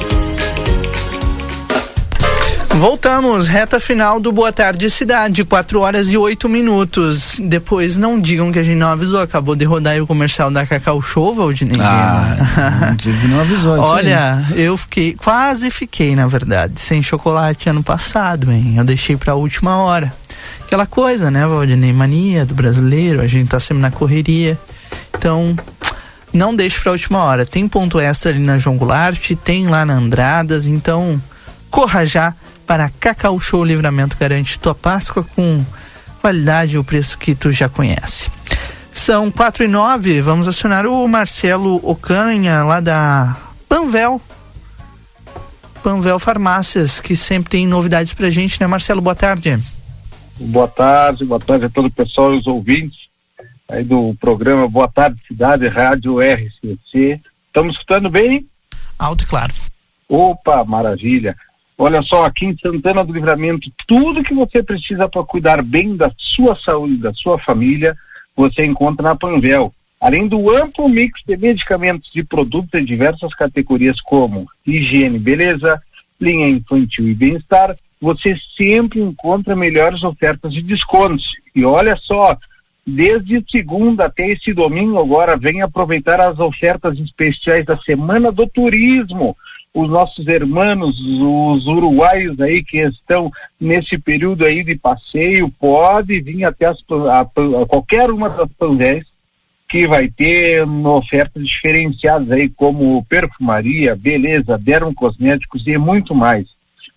Voltamos, reta final do Boa Tarde Cidade, 4 horas e 8 minutos. Depois não digam que a gente não avisou, acabou de rodar o comercial da Cacau Show, Valdinei. Ah, não, não avisou isso Olha, aí. eu fiquei, quase fiquei, na verdade, sem chocolate ano passado, hein? Eu deixei pra última hora. Aquela coisa, né, Valdinei? Mania do brasileiro, a gente tá sempre na correria. Então, não deixe pra última hora. Tem ponto extra ali na João Goulart, tem lá na Andradas, então corra já para Cacau Show Livramento garante tua Páscoa com qualidade e o preço que tu já conhece. São quatro e nove, vamos acionar o Marcelo Ocanha lá da Panvel. Panvel Farmácias, que sempre tem novidades pra gente, né Marcelo? Boa tarde. Boa tarde, boa tarde a todo o pessoal e os ouvintes aí do programa Boa Tarde Cidade, Rádio RCC. Estamos escutando bem? Alto e claro. Opa, maravilha. Olha só, aqui em Santana do Livramento, tudo que você precisa para cuidar bem da sua saúde, da sua família, você encontra na Panvel. Além do amplo mix de medicamentos e produtos em diversas categorias como higiene, beleza, linha infantil e bem-estar, você sempre encontra melhores ofertas de descontos. E olha só, desde segunda até esse domingo agora, vem aproveitar as ofertas especiais da Semana do Turismo os nossos irmãos, os uruguaios aí que estão nesse período aí de passeio, pode vir até as, a, a qualquer uma das panvéis que vai ter ofertas diferenciadas aí como perfumaria, beleza, dermocosméticos e muito mais.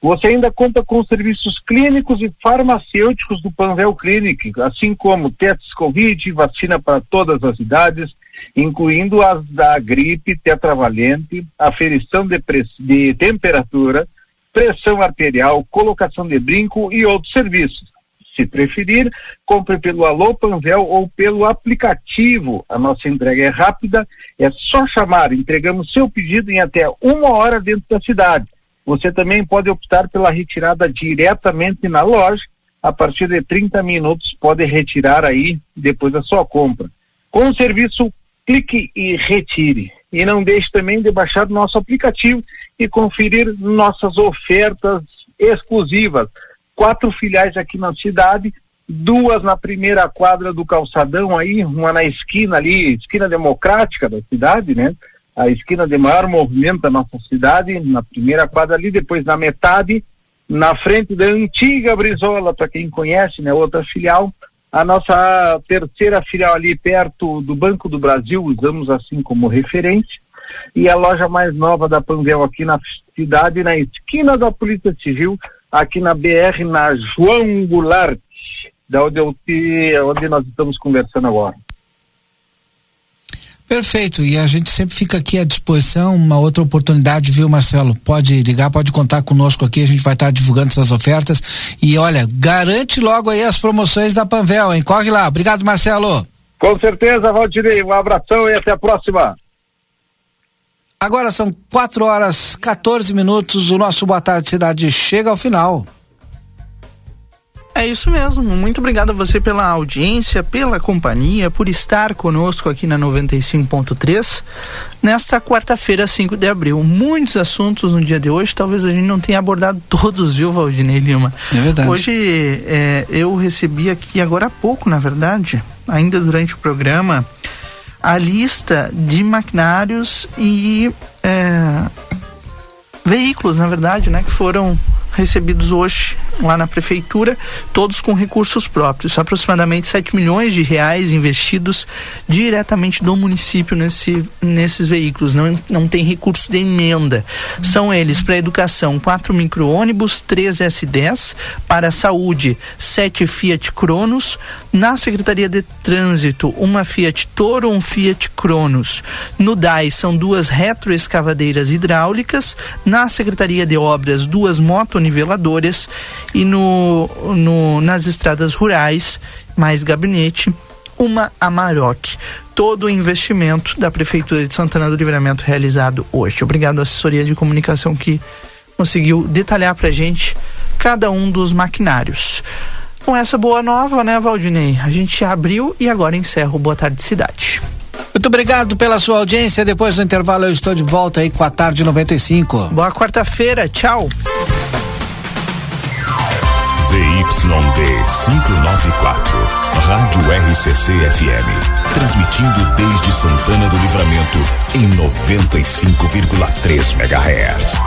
Você ainda conta com serviços clínicos e farmacêuticos do Panvel Clinic, assim como testes Covid, vacina para todas as idades, incluindo as da gripe tetravalente, aferição de, de temperatura, pressão arterial, colocação de brinco e outros serviços. Se preferir, compre pelo Alô Panvel ou pelo aplicativo. A nossa entrega é rápida, é só chamar. Entregamos seu pedido em até uma hora dentro da cidade. Você também pode optar pela retirada diretamente na loja. A partir de 30 minutos pode retirar aí depois da sua compra. Com o serviço clique e retire. E não deixe também de baixar nosso aplicativo e conferir nossas ofertas exclusivas. Quatro filiais aqui na cidade, duas na primeira quadra do calçadão aí, uma na esquina ali, esquina democrática da cidade, né? A esquina de maior movimento da nossa cidade, na primeira quadra ali, depois na metade, na frente da antiga Brizola, para quem conhece, né? Outra filial, a nossa terceira filial ali perto do Banco do Brasil, usamos assim como referência, e a loja mais nova da Panvel aqui na cidade, na esquina da Polícia Civil, aqui na BR, na João Goulart, da onde, eu, onde nós estamos conversando agora. Perfeito, e a gente sempre fica aqui à disposição, uma outra oportunidade, viu, Marcelo? Pode ligar, pode contar conosco aqui, a gente vai estar divulgando essas ofertas. E olha, garante logo aí as promoções da Panvel, hein? Corre lá. Obrigado, Marcelo. Com certeza, Valdirei. Um abração e até a próxima. Agora são 4 horas 14 minutos. O nosso Boa Tarde Cidade chega ao final. É isso mesmo. Muito obrigado a você pela audiência, pela companhia, por estar conosco aqui na 95.3 nesta quarta-feira, 5 de abril. Muitos assuntos no dia de hoje, talvez a gente não tenha abordado todos, viu, Valdinei Lima? É verdade. Hoje é, eu recebi aqui, agora há pouco, na verdade, ainda durante o programa, a lista de maquinários e é, veículos, na verdade, né, que foram recebidos hoje lá na prefeitura, todos com recursos próprios, aproximadamente 7 milhões de reais investidos diretamente do município nesse, nesses veículos, não, não tem recurso de emenda. São eles para educação, quatro micro-ônibus, três S10, para saúde, sete Fiat Cronos, na Secretaria de Trânsito, uma Fiat Toro, um Fiat Cronos. No DAI são duas retroescavadeiras hidráulicas, na Secretaria de Obras, duas motoniveladoras e no, no, nas estradas rurais, mais gabinete, uma Amarok. Todo o investimento da Prefeitura de Santana do Livramento realizado hoje. Obrigado à assessoria de comunicação que conseguiu detalhar para gente cada um dos maquinários. Com essa boa nova, né, Valdinei? A gente abriu e agora encerra o Boa Tarde Cidade. Muito obrigado pela sua audiência. Depois do intervalo, eu estou de volta aí com a tarde 95. Boa quarta-feira, tchau. ZYD 594, Rádio RCC FM. Transmitindo desde Santana do Livramento em 95,3 MHz.